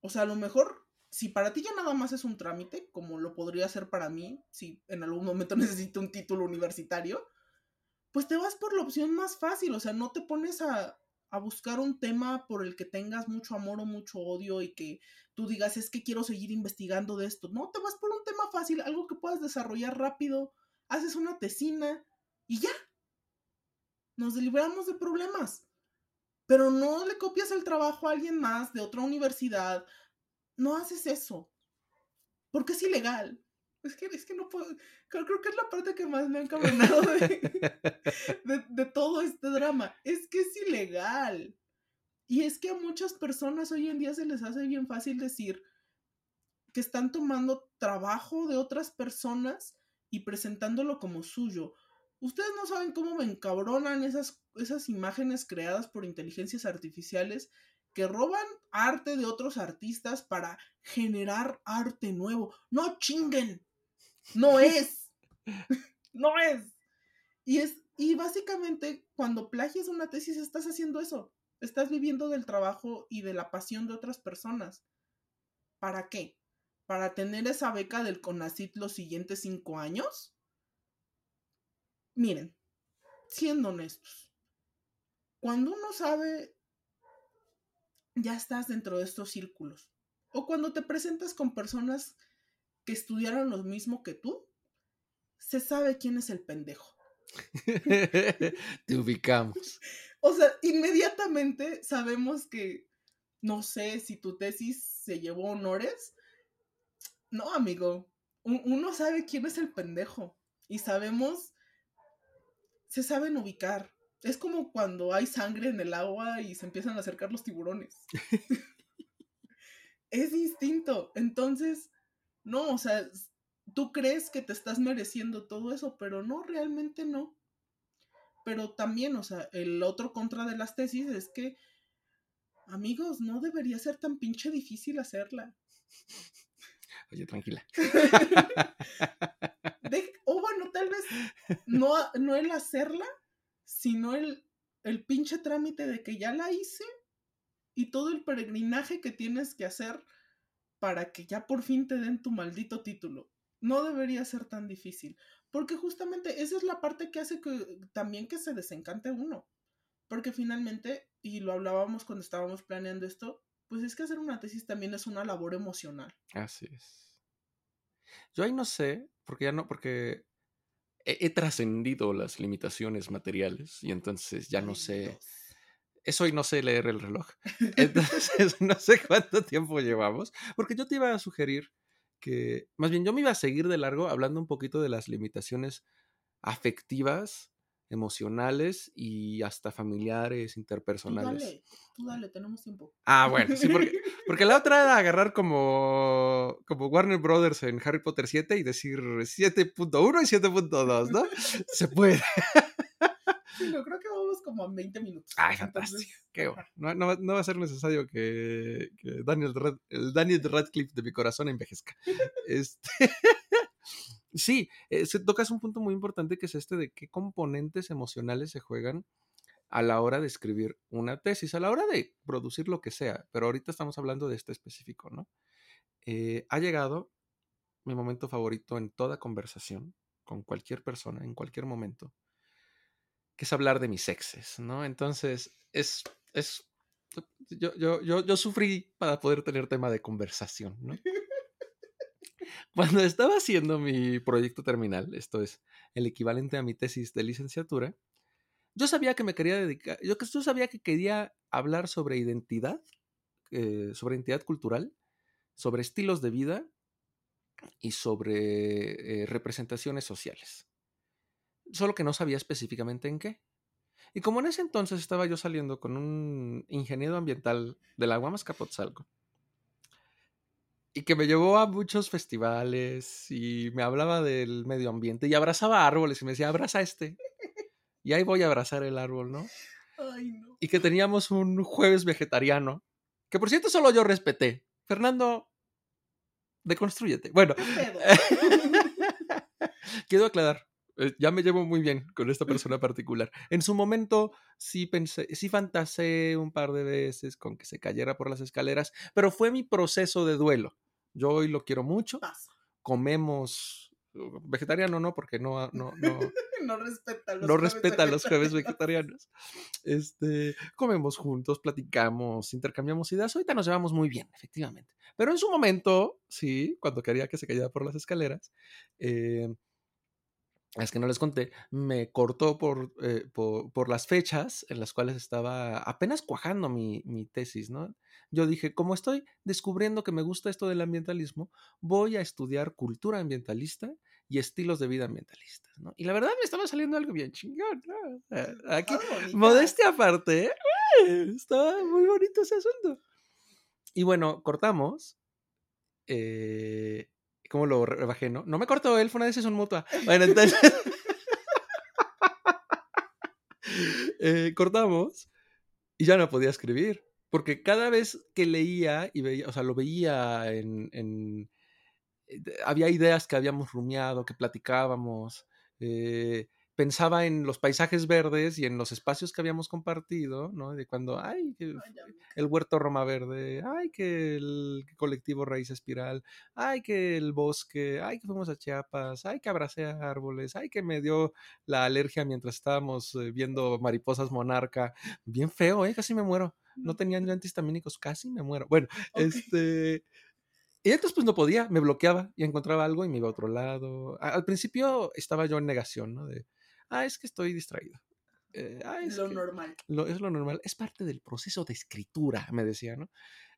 O sea, a lo mejor, si para ti ya nada más es un trámite, como lo podría ser para mí, si en algún momento [laughs] necesito un título universitario, pues te vas por la opción más fácil, o sea, no te pones a, a buscar un tema por el que tengas mucho amor o mucho odio y que tú digas, es que quiero seguir investigando de esto. No, te vas por un tema fácil, algo que puedas desarrollar rápido, haces una tesina y ya. Nos liberamos de problemas pero no le copias el trabajo a alguien más de otra universidad. No haces eso. Porque es ilegal. Es que, es que no puedo. Creo, que es la parte que más me ha encabronado de, de, todo este drama. Es que es ilegal. Y es que a muchas personas hoy en día se les hace bien fácil decir que están tomando trabajo de otras personas y presentándolo como suyo. Ustedes no saben cómo me encabronan esas, esas imágenes creadas por inteligencias artificiales que roban arte de otros artistas para generar arte nuevo. No chinguen. No es. [laughs] no es. Y es y básicamente cuando plagias una tesis estás haciendo eso. Estás viviendo del trabajo y de la pasión de otras personas. ¿Para qué? ¿Para tener esa beca del CONACIT los siguientes cinco años? Miren, siendo honestos, cuando uno sabe, ya estás dentro de estos círculos. O cuando te presentas con personas que estudiaron lo mismo que tú, se sabe quién es el pendejo. [laughs] te ubicamos. O sea, inmediatamente sabemos que, no sé si tu tesis se llevó honores. No, amigo, uno sabe quién es el pendejo y sabemos se saben ubicar. Es como cuando hay sangre en el agua y se empiezan a acercar los tiburones. [laughs] es distinto. Entonces, no, o sea, tú crees que te estás mereciendo todo eso, pero no, realmente no. Pero también, o sea, el otro contra de las tesis es que, amigos, no debería ser tan pinche difícil hacerla. Oye, tranquila. [laughs] [laughs] o bueno, tal vez no, no el hacerla, sino el, el pinche trámite de que ya la hice y todo el peregrinaje que tienes que hacer para que ya por fin te den tu maldito título. No debería ser tan difícil, porque justamente esa es la parte que hace que también que se desencante uno. Porque finalmente, y lo hablábamos cuando estábamos planeando esto, pues es que hacer una tesis también es una labor emocional. Así es. Yo ahí no sé, porque ya no, porque he, he trascendido las limitaciones materiales y entonces ya no sé. Eso y no sé leer el reloj. [laughs] Entonces, no sé cuánto tiempo llevamos, porque yo te iba a sugerir que, más bien, yo me iba a seguir de largo hablando un poquito de las limitaciones afectivas, emocionales y hasta familiares, Tú interpersonales. dale, tú dale, tenemos tiempo. Ah, bueno, sí, porque, [laughs] porque la otra era agarrar como, como Warner Brothers en Harry Potter 7 y decir 7.1 y 7.2, ¿no? Se puede. [laughs] Sí, no, creo que vamos como a 20 minutos. Ay, Entonces, fantástico. Qué bueno. No, no va- no va a ser necesario que, que Daniel, Rad- el Daniel Radcliffe de mi corazón envejezca. [laughs] Este, sí, eh, se- tocas un punto muy importante que es este de qué componentes emocionales se juegan a la hora de escribir una tesis, a la hora de producir lo que sea, pero ahorita estamos hablando de este específico, ¿no? Eh, ha llegado mi momento favorito en toda conversación con cualquier persona, en cualquier momento, que es hablar de mis exes, ¿no? Entonces, es, es, yo, yo, yo, yo sufrí para poder tener tema de conversación, ¿no? [laughs] Cuando estaba haciendo mi proyecto terminal, esto es el equivalente a mi tesis de licenciatura, yo sabía que me quería dedicar, yo, yo sabía que quería hablar sobre identidad, eh, sobre identidad cultural, sobre estilos de vida y sobre eh, representaciones sociales. Solo que no sabía específicamente en qué. Y como en ese entonces estaba yo saliendo con un ingeniero ambiental de la Guamas Capotzalco, y que me llevó a muchos festivales y me hablaba del medio ambiente y abrazaba árboles y me decía, abraza este. Y ahí voy a abrazar el árbol, ¿no? Ay, no. Y que teníamos un jueves vegetariano, que por cierto solo yo respeté. Fernando, deconstrúyete. Bueno, [laughs] quiero aclarar, ya me llevo muy bien con esta persona particular. En su momento sí pensé, sí fantaseé un par de veces con que se cayera por las escaleras, pero fue mi proceso de duelo. Yo hoy lo quiero mucho, comemos uh, vegetariano no, porque no, no, no, [laughs] No respeta los no jueves respeta los jueves vegetarianos. vegetarianos. Este, comemos juntos, platicamos, intercambiamos ideas. Ahorita nos llevamos muy bien, efectivamente. Pero en su momento, sí, cuando quería que se cayera por las escaleras, eh, es que no les conté, me cortó por, eh, por, por las fechas en las cuales estaba apenas cuajando mi, mi tesis, ¿no? Yo dije, como estoy descubriendo que me gusta esto del ambientalismo, voy a estudiar cultura ambientalista y estilos de vida ambientalistas, ¿no? Y la verdad me estaba saliendo algo bien chingón, ¿no? Sea, Aquí, modestia aparte, ¿eh? estaba muy bonito ese asunto. Y bueno, cortamos. Eh, ¿Cómo lo rebajé, no? No me cortó él, fue una decisión mutua. Bueno, entonces. [laughs] eh, cortamos y ya no podía escribir. Porque cada vez que leía y veía, o sea, lo veía en. en- eh, había ideas que habíamos rumiado, que platicábamos. eh, pensaba en los paisajes verdes y en los espacios que habíamos compartido, ¿no? De cuando, ay, que el huerto Roma Verde, ay, que el colectivo Raíz Espiral, ay, que el bosque, ay, que fuimos a Chiapas, ay, que abracé a árboles, ay, que me dio la alergia mientras estábamos eh, viendo mariposas monarca. Bien feo, ¿eh? Casi me muero. No tenían yo antihistamínicos, casi me muero. Bueno, [laughs] este... Y entonces pues no podía, me bloqueaba y encontraba algo y me iba a otro lado. Al principio estaba yo en negación, ¿no? De, ah, es que estoy distraído. Eh, ah, es Lo que- normal. lo- es lo normal, es parte del proceso de escritura, me decía, ¿no?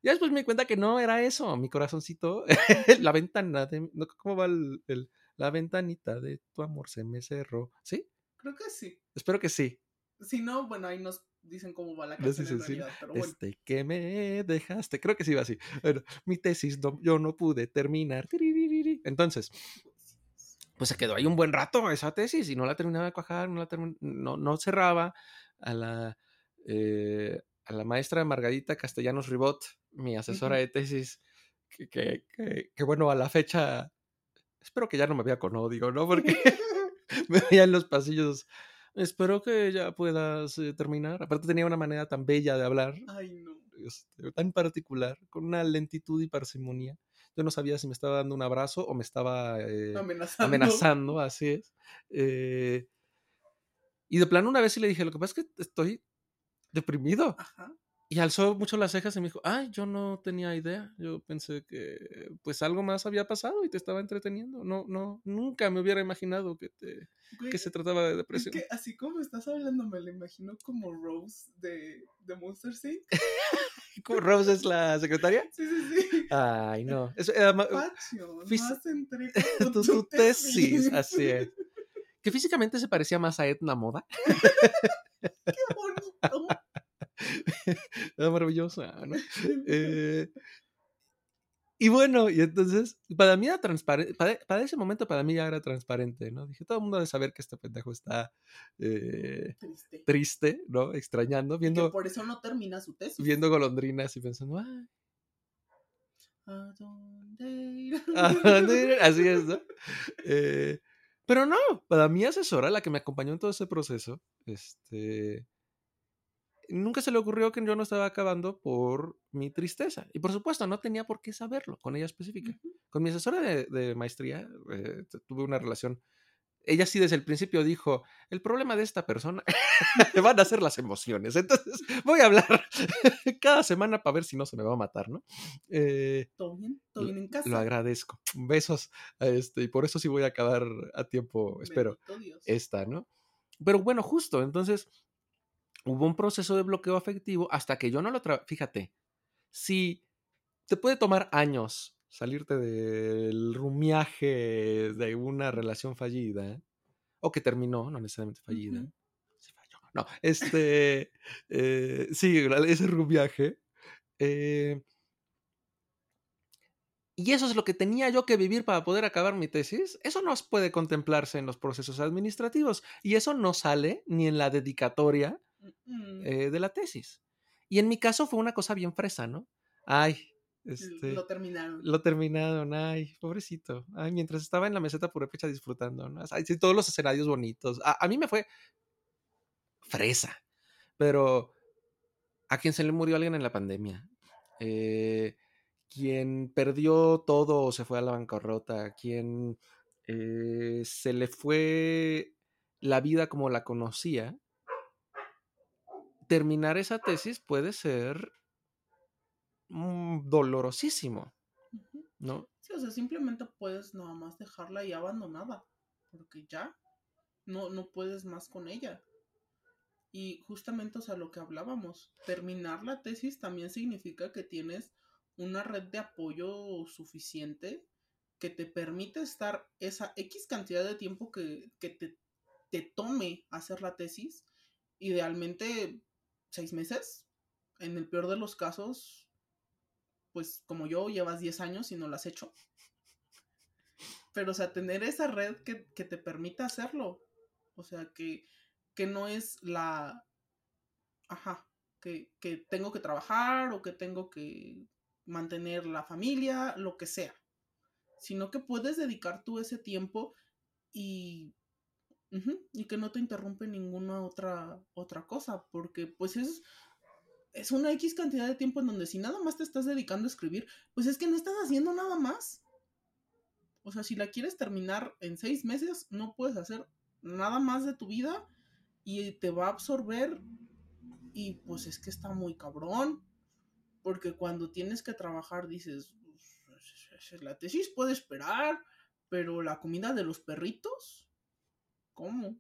Ya después me di cuenta que no era eso, mi corazoncito, [laughs] la ventana de, no, ¿cómo va el, el- la ventanita de tu amor se me cerró? ¿Sí? Creo que sí. Espero que sí. Si no, bueno, ahí nos dicen cómo va la No canción sé en si sí. pero bueno. Desde que me dejaste, creo que sí va así. Bueno, mi tesis no- yo no pude terminar. Entonces, pues se quedó ahí un buen rato esa tesis y no la terminaba de cuajar, no, la no, no cerraba a la, eh, a la maestra Margarita Castellanos Ribot, mi asesora de tesis, que, que, que- que, bueno, a la fecha, espero que ya no me vea con odio, ¿no? Porque [laughs] [laughs] me veía en los pasillos. Espero que ya puedas eh, terminar. Aparte tenía una manera tan bella de hablar, Ay, no. este, tan particular, con una lentitud y parsimonia. Yo no sabía si me estaba dando un abrazo o me estaba eh, Amenazando. amenazando, así es. Eh, y de plano una vez sí le dije, lo que pasa es que estoy deprimido. Ajá. y alzó mucho las cejas y me dijo, ay, yo no tenía idea. Yo pensé que pues algo más había pasado y te estaba entreteniendo. No, no, nunca me hubiera imaginado que, te, que se trataba de depresión. Es que así como estás hablando, me lo imagino como Rose de, de Monster Inc. [laughs] ¿Rose es la secretaria? Sí, sí, sí. Ay, no. Eso, eh, Pacho, fis- entrega [laughs] tu, tu tesis, así es. Que físicamente se parecía más a Edna Moda. [laughs] Qué bonito. Era [laughs] maravillosa, ¿no? Eh, y bueno, y entonces, para mí era transparente, para, para ese momento para mí ya era transparente, ¿no? Dije, todo el mundo debe saber que este pendejo está eh, Triste. triste, ¿no? Extrañando, Y que viendo, por eso no termina su tesis. viendo golondrinas y pensando, ay, ¿A dónde ir? [laughs] ¿a dónde ir?". así es, ¿no? Eh, pero no, para mi asesora, la que me acompañó en todo ese proceso, este, nunca se le ocurrió que yo no estaba acabando por mi tristeza. Y por supuesto, no tenía por qué saberlo con ella específica. Con mi asesora de, de maestría eh, tuve una relación. Ella sí desde el principio dijo, el problema de esta persona [laughs] van a ser las emociones. Entonces voy a hablar [laughs] cada semana para ver si no se me va a matar, ¿no? Eh, ¿Todo bien? ¿Todo bien en casa? lo agradezco. Besos. Este, y por eso sí voy a acabar a tiempo, espero, esta, ¿no? Pero bueno, justo, entonces hubo un proceso de bloqueo afectivo hasta que yo no lo Fíjate, si te puede tomar años salirte del rumiaje de una relación fallida o que terminó, no necesariamente fallida. Se falló. No, este, [laughs] eh, sí, ese rumiaje. eh, y eso es lo que tenía yo que vivir para poder acabar mi tesis. Eso no puede contemplarse en los procesos administrativos. Y eso no sale ni en la dedicatoria eh, de la tesis. Y en mi caso fue una cosa bien fresa, ¿no? Ay, este, Lo terminaron. lo terminaron, ay, pobrecito. Ay, mientras estaba en la meseta purépecha disfrutando, ¿no? Ay, sí, todos los escenarios bonitos. A, a mí me fue fresa, pero a quien se le murió alguien en la pandemia, eh, quien perdió todo o se fue a la bancarrota, quien eh, se le fue la vida como la conocía, terminar esa tesis puede ser mm, dolorosísimo. ¿no? Sí, o sea, simplemente puedes nada más dejarla ahí abandonada. Porque ya no, no puedes más con ella. Y justamente, o sea, lo que hablábamos, terminar la tesis también significa que tienes una red de apoyo suficiente que te permite estar esa X cantidad de tiempo que, que te, te tome hacer la tesis. Idealmente seis meses. En el peor de los casos, pues como yo, llevas 10 años y no lo has hecho. Pero, o sea, tener esa red que, que te permita hacerlo. O sea, que, que no es la... Ajá, que, que tengo que trabajar o que tengo que mantener la familia, lo que sea. Sino que puedes dedicar tú ese tiempo y... ujú, y que no te interrumpe ninguna otra, otra cosa. Porque pues es es una X cantidad de tiempo en donde si nada más te estás dedicando a escribir, pues es que no estás haciendo nada más. O sea, si la quieres terminar en seis meses, no puedes hacer nada más de tu vida y te va a absorber y pues es que está muy cabrón. Porque cuando tienes que trabajar dices, "Pues, la tesis puede esperar, pero la comida de los perritos, ¿cómo?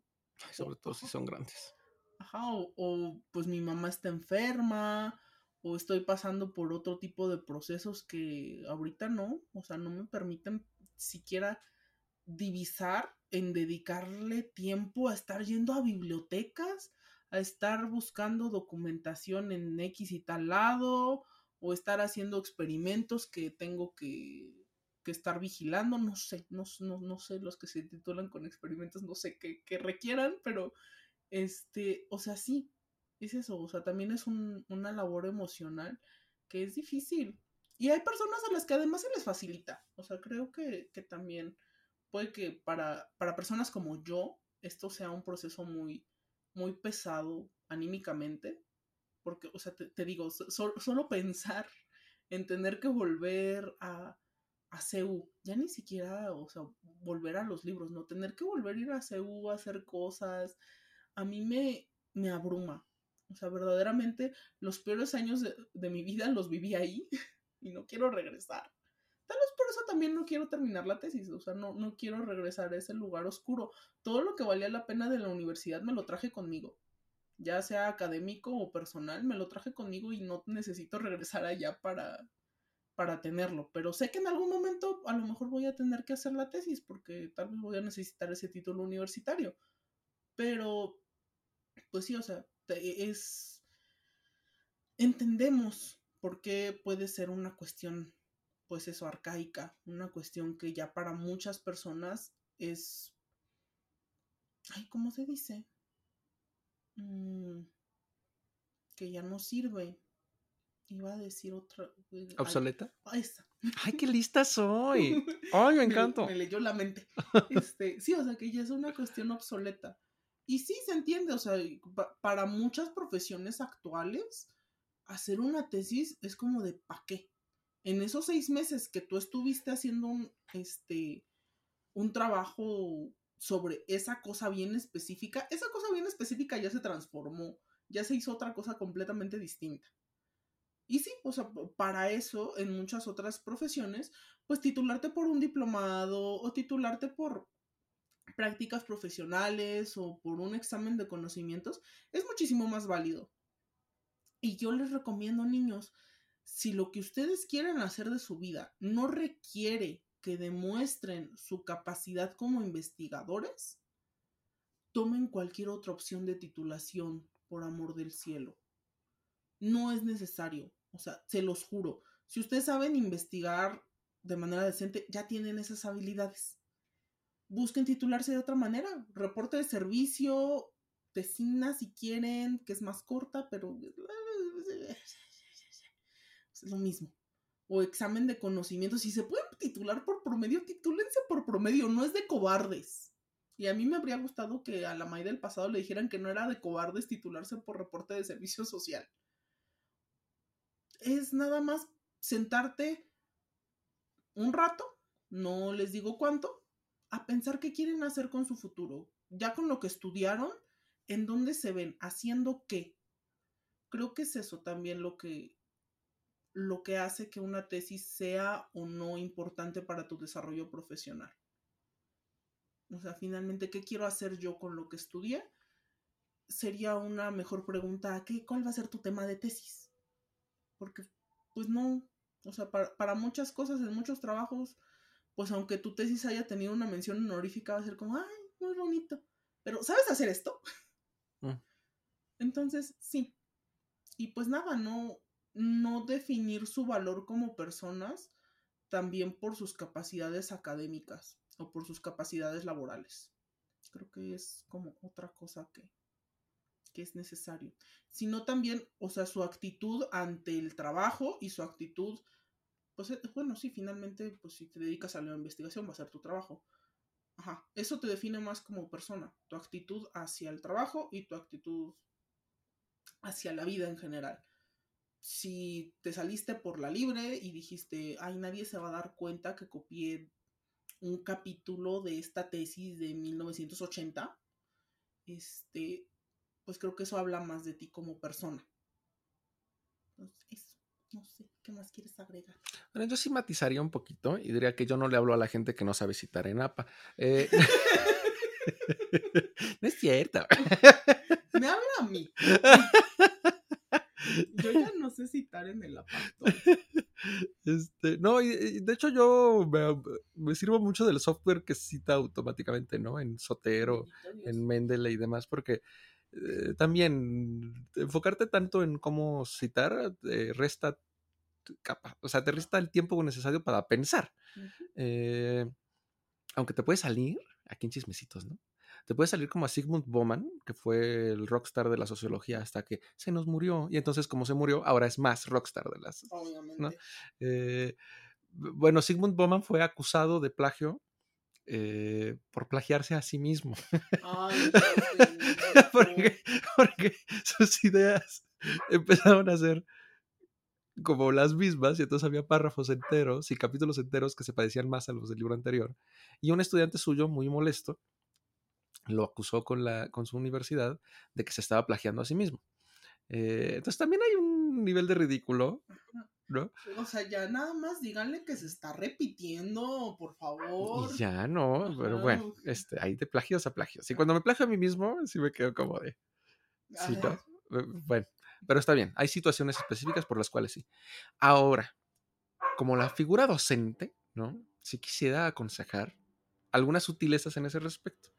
Sobre todo si son grandes. Ajá, o, o, pues mi mamá está enferma, o estoy pasando por otro tipo de procesos que ahorita no, o sea, no me permiten siquiera divisar en dedicarle tiempo a estar yendo a bibliotecas, a estar buscando documentación en X y tal lado, o estar haciendo experimentos que tengo que, que estar vigilando, no sé, no, no, no sé los que se titulan con experimentos, no sé qué, qué requieran, pero este, o sea, sí, es eso, o sea, también es un, una labor emocional que es difícil. Y hay personas a las que además se les facilita, o sea, creo que, que también puede que para, para personas como yo esto sea un proceso muy, muy pesado anímicamente, porque, o sea, te, te digo, so, solo pensar en tener que volver a, a CEU, ya ni siquiera, o sea, volver a los libros, no, tener que volver a ir a CEU a hacer cosas, a mí me, me abruma. O sea, verdaderamente los peores años de, de mi vida los viví ahí [laughs] y no quiero regresar. Tal vez por eso también no quiero terminar la tesis, o sea, no, no quiero regresar a ese lugar oscuro. Todo lo que valía la pena de la universidad me lo traje conmigo, ya sea académico o personal, me lo traje conmigo y no necesito regresar allá para, para tenerlo. Pero sé que en algún momento a lo mejor voy a tener que hacer la tesis porque tal vez voy a necesitar ese título universitario. Pero, pues sí, o sea, es... Entendemos por qué puede ser una cuestión, pues eso, arcaica, una cuestión que ya para muchas personas es... Ay, ¿cómo se dice? Mm, que ya no sirve. Iba a decir otra. ¿Obsoleta? Ay, esa. Ay, qué lista soy. [laughs] Ay, me encanta. Me, leyó la mente. [laughs] Este, sí, o sea, que ya es una cuestión obsoleta. Y sí se entiende, o sea, para muchas profesiones actuales, hacer una tesis es como de ¿pa' qué? En esos seis meses que tú estuviste haciendo un, este, un trabajo sobre esa cosa bien específica, esa cosa bien específica ya se transformó, ya se hizo otra cosa completamente distinta. Y sí, o sea, para eso, en muchas otras profesiones, pues titularte por un diplomado o titularte por prácticas profesionales o por un examen de conocimientos es muchísimo más válido. Y yo les recomiendo, niños, si lo que ustedes quieren hacer de su vida no requiere que demuestren su capacidad como investigadores, tomen cualquier otra opción de titulación, por amor del cielo. No es necesario, o sea, se los juro. Si ustedes saben investigar de manera decente, ya tienen esas habilidades busquen titularse de otra manera. Reporte de servicio, tesina si quieren, que es más corta, pero es lo mismo. O examen de conocimiento. Si se pueden titular por promedio, titúlense por promedio, no es de cobardes. Y a mí me habría gustado que a la May del pasado le dijeran que no era de cobardes titularse por reporte de servicio social. Es nada más sentarte un rato, no les digo cuánto, a pensar qué quieren hacer con su futuro. Ya con lo que estudiaron, ¿en dónde se ven? ¿Haciendo qué? Creo que es eso también lo que, lo que hace que una tesis sea o no importante para tu desarrollo profesional. O sea, finalmente, ¿qué quiero hacer yo con lo que estudié? Sería una mejor pregunta, ¿qué, ¿cuál va a ser tu tema de tesis? Porque, pues no, o sea, para, para muchas cosas, en muchos trabajos, pues aunque tu tesis haya tenido una mención honorífica, va a ser como, ay, muy bonito. Pero, ¿sabes hacer esto? Mm. Entonces, sí. Y pues nada, no, no definir su valor como personas también por sus capacidades académicas o por sus capacidades laborales. Creo que es como otra cosa que, que es necesario. Sino también, o sea, su actitud ante el trabajo y su actitud pues eh, bueno, sí, finalmente, pues si te dedicas a la investigación va a ser tu trabajo. Ajá, eso te define más como persona, tu actitud hacia el trabajo y tu actitud hacia la vida en general. Si te saliste por la libre y dijiste, ay, nadie se va a dar cuenta que copié un capítulo de esta tesis de 1980, este, pues creo que eso habla más de ti como persona. Entonces, no sé, ¿qué más quieres agregar? Bueno, yo sí matizaría un poquito y diría que yo no le hablo a la gente que no sabe citar en APA. Eh, [laughs] no es cierto. [laughs] Me habla a mí. [laughs] Yo ya no sé citar en el APA. Este, no, y, de hecho yo me, sirvo mucho del software que cita automáticamente, ¿no? En Sotero, en Mendeley y demás, porque eh, también enfocarte tanto en cómo citar eh, resta capa, o sea, te resta el tiempo necesario para pensar. Eh, aunque te puede salir, aquí en chismecitos, ¿no? Te puede salir como a Sigmund Bowman, que fue el rockstar de la sociología hasta que se nos murió. Y entonces, como se murió, ahora es más rockstar de las. Obviamente. bueno, Sigmund Bowman fue acusado de plagio eh, por plagiarse a sí mismo. [laughs] porque, [laughs] porque, sus ideas empezaron a ser como las mismas y entonces había párrafos enteros y capítulos enteros que se parecían más a los del libro anterior. Y un estudiante suyo, muy molesto, lo acusó con, la, con su universidad de que se estaba plagiando a sí mismo. Eh, entonces también hay un nivel de ridículo, ¿no? O sea, ya nada más díganle que se está repitiendo, por favor. Y ya no, pero bueno, este, hay de plagios a plagios. Y cuando me plagio a mí mismo, sí me quedo como de. Sí. ¿no? Eh, Bueno, pero está bien. Hay situaciones específicas por las cuales sí. Ahora, como la figura docente, ¿no? Sí quisiera aconsejar algunas sutilezas en ese respecto.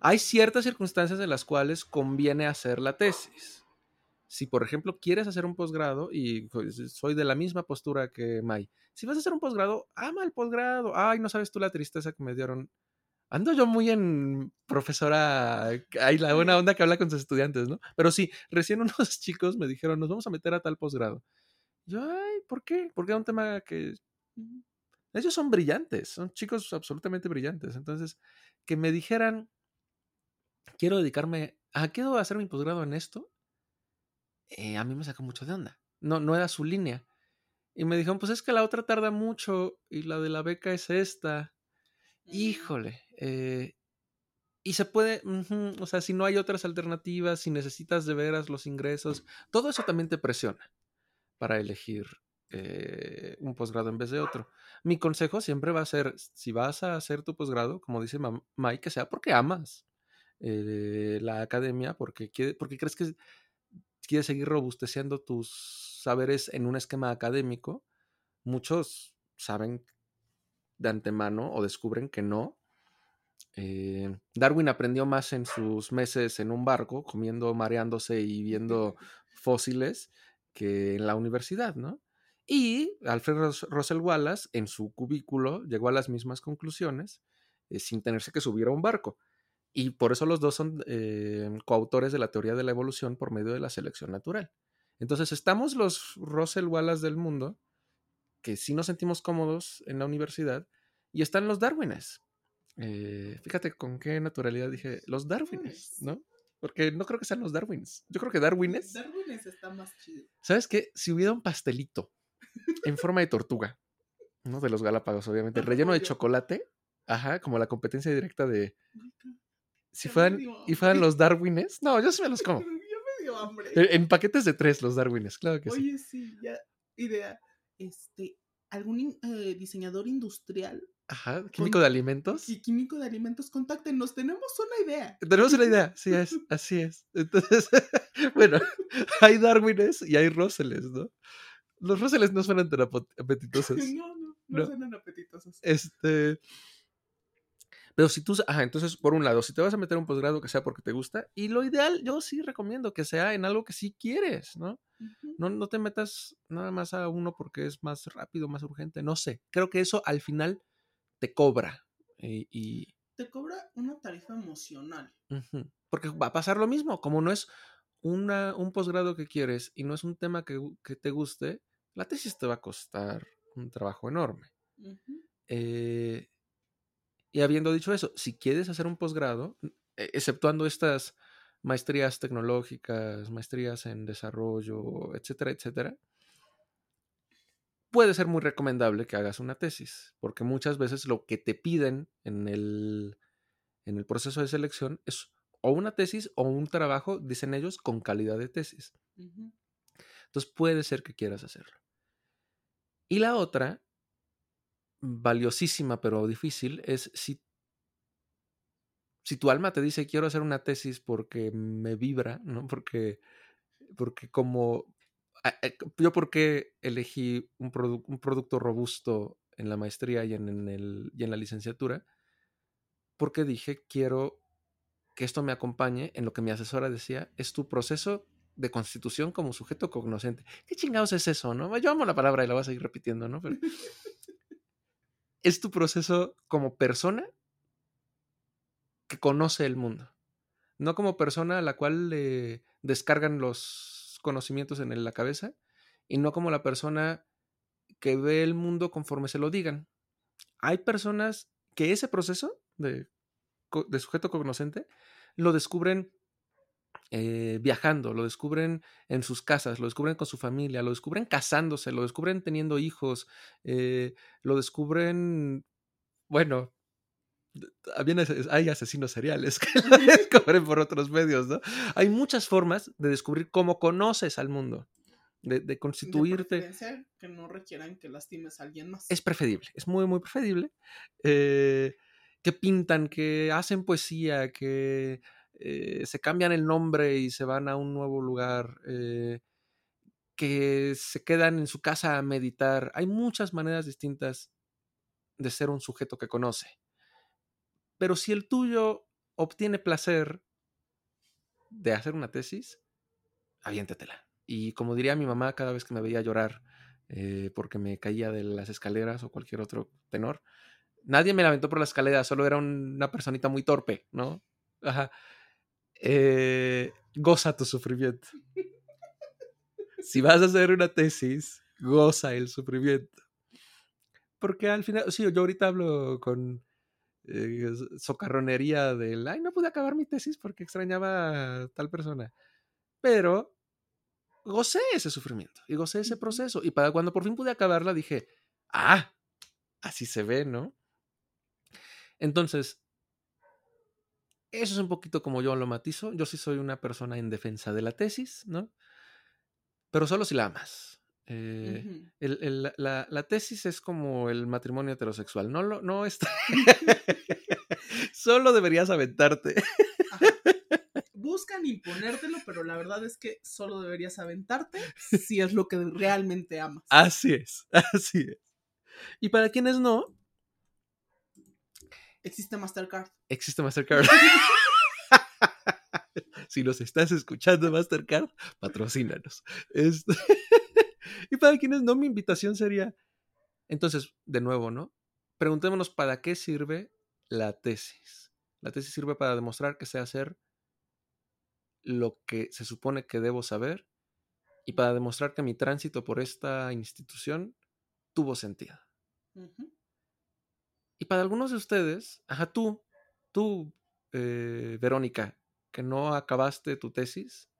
Hay ciertas circunstancias en las cuales conviene hacer la tesis. Si, por ejemplo, quieres hacer un posgrado, y pues, soy de la misma postura que Mai, si vas a hacer un posgrado, ama el posgrado. Ay, no sabes tú la tristeza que me dieron. Ando yo muy en profesora, ay, la buena onda que habla con sus estudiantes, ¿no? Pero sí, recién [laughs] unos chicos me dijeron, nos vamos a meter a tal posgrado. Yo, ay, ¿por qué? Porque era un tema que mm, ellos son brillantes, son chicos absolutamente brillantes. Entonces, que me dijeran, quiero dedicarme, a, quiero hacer mi posgrado en esto, eh, a mí me sacó mucho de onda. No, no era su línea. Y me dijeron, pues es que la otra tarda mucho y la de la beca es esta. Híjole. eh, y se puede, o sea, si no hay otras alternativas, si necesitas de veras los ingresos, todo eso también te presiona para elegir eh, un posgrado en vez de otro. Mi consejo siempre va a ser, si vas a hacer tu posgrado, como dice Mike, que sea porque amas eh, la academia, porque, quiere- porque crees que quieres seguir robusteciendo tus saberes en un esquema académico. Muchos saben de antemano o descubren que no. Eh, Darwin aprendió más en sus meses en un barco, comiendo, mareándose y viendo [laughs] fósiles, que en la universidad, ¿no? Y Alfred Russell Wallace, en su cubículo, llegó a las mismas conclusiones eh, sin tenerse que subir a un barco. Y por eso los dos son eh, coautores de la teoría de la evolución por medio de la selección natural. Entonces estamos los Russell Wallace del mundo, que sí nos sentimos cómodos en la universidad, y están los Darwines. Eh, fíjate con qué naturalidad dije los Darwines, ¿no? Porque no creo que sean los Darwins. Yo creo que Darwines. Darwines está más chido. ¿Sabes qué? Si hubiera un pastelito en forma de tortuga, ¿no? De los Galápagos, obviamente, relleno de chocolate, ajá, como la competencia directa de. Si fueran, y fueran los Darwines, no, yo sí me los [laughs] como. Ya me dio hambre. En en paquetes de tres, los Darwines, claro que sí. Oye, sí, ya. Idea. Este, algún eh, diseñador industrial Ajá, químico de alimentos. y químico de alimentos, contáctenos. Tenemos una idea. Tenemos una idea, sí es, [laughs] así es. Entonces, [laughs] bueno, hay Darwines y hay Russells, ¿no? Los Russells no suenan tan apetitosos. No, no, no, No. suenan apetitosos. Este. Pero si tú, ajá, entonces, por un lado, si te vas a meter a un posgrado que sea porque te gusta, y lo ideal, yo sí recomiendo que sea en algo que sí quieres, ¿no? No, no te metas nada más a uno porque es más rápido, más urgente, no sé. Creo que eso al final te cobra. Y, y- Te cobra una tarifa emocional. porque va a pasar lo mismo, como no es una, un posgrado que quieres y no es un tema que, que te guste, la tesis te va a costar un trabajo enorme. Eh, y habiendo dicho eso, si quieres hacer un posgrado, eh, exceptuando estas maestrías tecnológicas, maestrías en desarrollo, etcétera, etcétera, puede ser muy recomendable que hagas una tesis, porque muchas veces lo que te piden en el, en el proceso de selección es o una tesis o un trabajo, dicen ellos, con calidad de tesis. Entonces puede ser que quieras hacerlo. Y la otra, valiosísima pero difícil, es si, si tu alma te dice quiero hacer una tesis porque me vibra, ¿no? Porque, porque como... a- Yo porque elegí un, produ- un producto robusto en la maestría y en, el, y en la licenciatura, porque dije quiero que esto me acompañe en lo que mi asesora decía, es tu proceso de constitución como sujeto cognoscente. ¿Qué chingados es eso, no? Yo amo la palabra y la voy a seguir repitiendo, ¿no? Es tu proceso como persona que conoce el mundo. No como persona a la cual le descargan los conocimientos en la cabeza y no como la persona que ve el mundo conforme se lo digan. Hay personas que ese proceso de, sujeto cognoscente lo descubren eh, viajando, lo descubren en sus casas, lo descubren con su familia, lo descubren casándose, lo descubren teniendo hijos, eh, lo descubren, bueno, También hay asesinos seriales [laughs] que lo [laughs] descubren por otros medios, ¿no? Hay muchas formas de descubrir cómo conoces al mundo, de, de constituirte. que no requieran que lastimes a alguien más. Es preferible, es muy, muy preferible. Eh, que pintan, que hacen poesía, que eh, se cambian el nombre y se van a un nuevo lugar, eh, que se quedan en su casa a meditar. Hay muchas maneras distintas de ser un sujeto que conoce. Pero si el tuyo obtiene placer de hacer una tesis, aviéntatela. Y como diría mi mamá cada vez que me veía llorar eh, porque me caía de las escaleras o cualquier otro tenor, nadie me la aventó por la escalera, solo era una personita muy torpe, ¿no? Ajá. Eh, goza tu sufrimiento. Si vas a hacer una tesis, goza el sufrimiento. Porque al final, sí, yo ahorita hablo con eh, socarronería del, ay, no pude acabar mi tesis porque extrañaba a tal persona. Pero gocé ese sufrimiento y gocé ese proceso. Y para cuando por fin pude acabarla, dije, ah, así se ve, ¿no? Entonces, eso es un poquito como yo lo matizo. Yo sí soy una persona en defensa de la tesis, ¿no? Pero solo si la amas. Eh, la, tesis es como el matrimonio heterosexual. No, lo, no está. [laughs] solo deberías aventarte. [laughs] Buscan imponértelo, pero la verdad es que solo deberías aventarte [laughs] si es lo que realmente amas. Así es, así es. Y para quienes no, Existe Mastercard. Existe Mastercard. [laughs] si nos estás escuchando, Mastercard, patrocínanos. Este, [laughs] y para quienes no, mi invitación sería, entonces, de nuevo, ¿no? Preguntémonos para qué sirve la tesis. La tesis sirve para demostrar que sé hacer lo que se supone que debo saber y para demostrar que mi tránsito por esta institución tuvo sentido. Y para algunos de ustedes, ajá, tú, tú, eh, Verónica, que no acabaste tu tesis,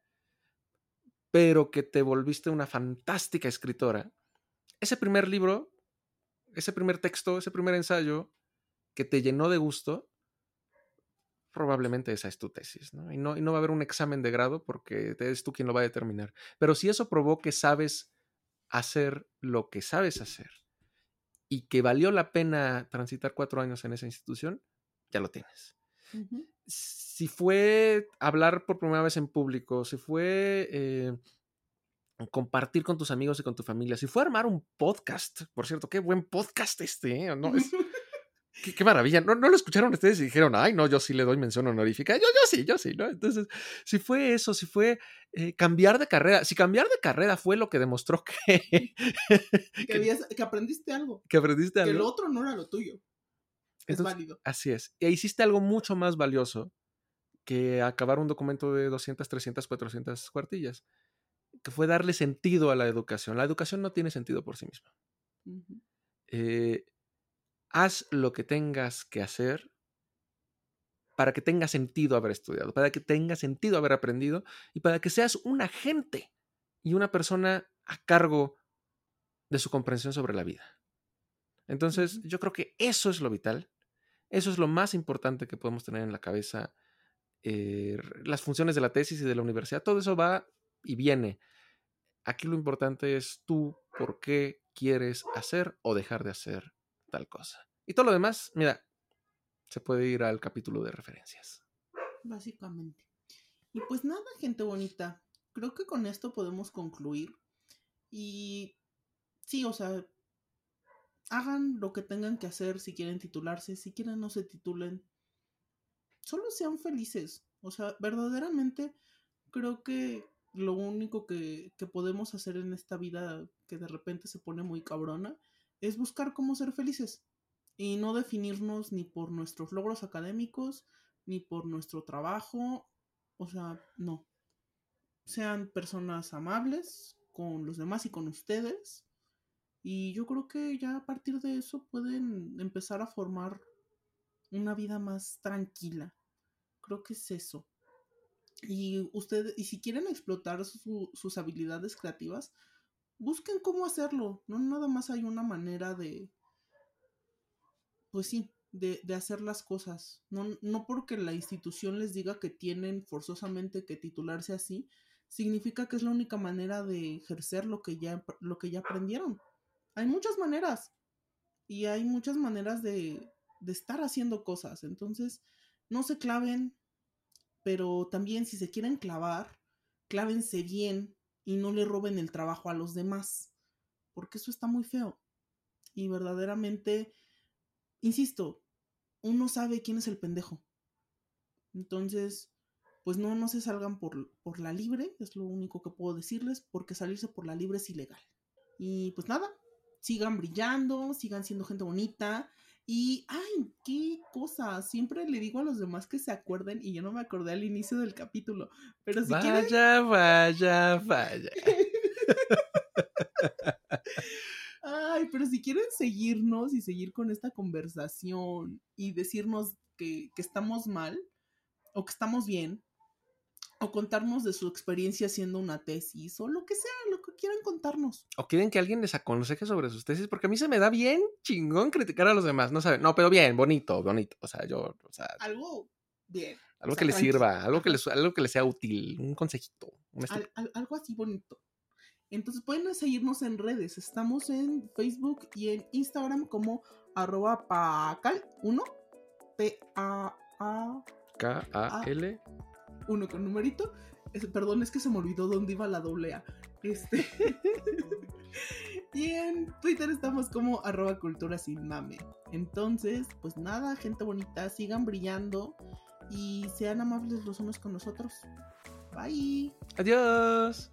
pero que te volviste una fantástica escritora, ese primer libro, ese primer texto, ese primer ensayo que te llenó de gusto, probablemente esa es tu tesis, ¿no? Y, no, va a haber un examen de grado porque eres tú quien lo va a determinar. Pero si eso probó que sabes hacer lo que sabes hacer, y que valió la pena transitar cuatro años en esa institución, ya lo tienes. Si fue hablar por primera vez en público, si fue eh, compartir con tus amigos y con tu familia, si fue armar un podcast, por cierto, qué buen podcast este, ¿eh? ¿no? Es, [laughs] Qué, maravilla. ¿No, ¿No, lo escucharon ustedes y dijeron, ay, no, yo sí le doy mención honorífica? Yo, yo sí, yo sí, ¿no? Entonces, si fue eso, si fue eh, cambiar de carrera, si cambiar de carrera fue lo que demostró que... [laughs] que, aprendiste algo. Que aprendiste algo. Que el otro no era lo tuyo. Es válido. Así es. Y hiciste algo mucho más valioso que acabar un documento de 200, 300, 400 cuartillas, que fue darle sentido a la educación. La educación no tiene sentido por sí misma. eh, haz lo que tengas que hacer para que tenga sentido haber estudiado, para que tenga sentido haber aprendido y para que seas un agente y una persona a cargo de su comprensión sobre la vida. Entonces, yo creo que eso es lo vital, eso es lo más importante que podemos tener en la cabeza. Eh, las funciones de la tesis y de la universidad, todo eso va y viene. Aquí lo importante es tú, por qué quieres hacer o dejar de hacer tal cosa. Y todo lo demás, mira, se puede ir al capítulo de referencias. Básicamente. Y pues nada, gente bonita. Creo que con esto podemos concluir. Y sí, o sea, hagan lo que tengan que hacer si quieren titularse, si quieren no se titulen. Solo sean felices. O sea, verdaderamente creo que lo único que, que podemos hacer en esta vida que de repente se pone muy cabrona es buscar cómo ser felices y no definirnos ni por nuestros logros académicos, ni por nuestro trabajo, o sea, no. Sean personas amables con los demás y con ustedes. Y yo creo que ya a partir de eso pueden empezar a formar una vida más tranquila. Creo que es eso. Y ustedes, y si quieren explotar sus habilidades creativas, busquen cómo hacerlo. No nada más hay una manera de, pues sí, de, de hacer las cosas. No, no porque la institución les diga que tienen forzosamente que titularse así, significa que es la única manera de ejercer lo que ya, lo que ya aprendieron. Hay muchas maneras y hay muchas maneras de, de estar haciendo cosas. Entonces, no se claven, pero también si se quieren clavar, clávense bien y no le roben el trabajo a los demás, porque eso está muy feo. Y verdaderamente, insisto, uno sabe quién es el pendejo. Entonces, pues no, no se salgan por, por la libre, es lo único que puedo decirles, porque salirse por la libre es ilegal. Y pues nada, sigan brillando, sigan siendo gente bonita. Y, ay, qué cosa, siempre le digo a los demás que se acuerden y yo no me acordé al inicio del capítulo, pero si vaya, quieren... vaya, vaya. [laughs] Ay, pero si quieren seguirnos y seguir con esta conversación y decirnos que, que estamos mal o que estamos bien, o contarnos de su experiencia haciendo una tesis, o lo que sea, lo que quieran contarnos. O quieren que alguien les aconseje sobre sus tesis, porque a mí se me da bien chingón criticar a los demás, no saben, no, pero bien, bonito, bonito, o sea, yo, o sea, Algo bien. algo o que les sirva, algo que les, algo que les sea útil, un consejito, un esti- Al- al- algo así bonito. Entonces pueden seguirnos en redes. Estamos en Facebook y en Instagram como arroba pacal1, P-A-A, K-A-L. Uno con numerito. Perdón, es que se me olvidó dónde iba la doble A. Este. [laughs] y en Twitter estamos como arroba cultura sin mame. Entonces, pues nada, gente bonita, sigan brillando y sean amables los unos con nosotros. Bye. Adiós.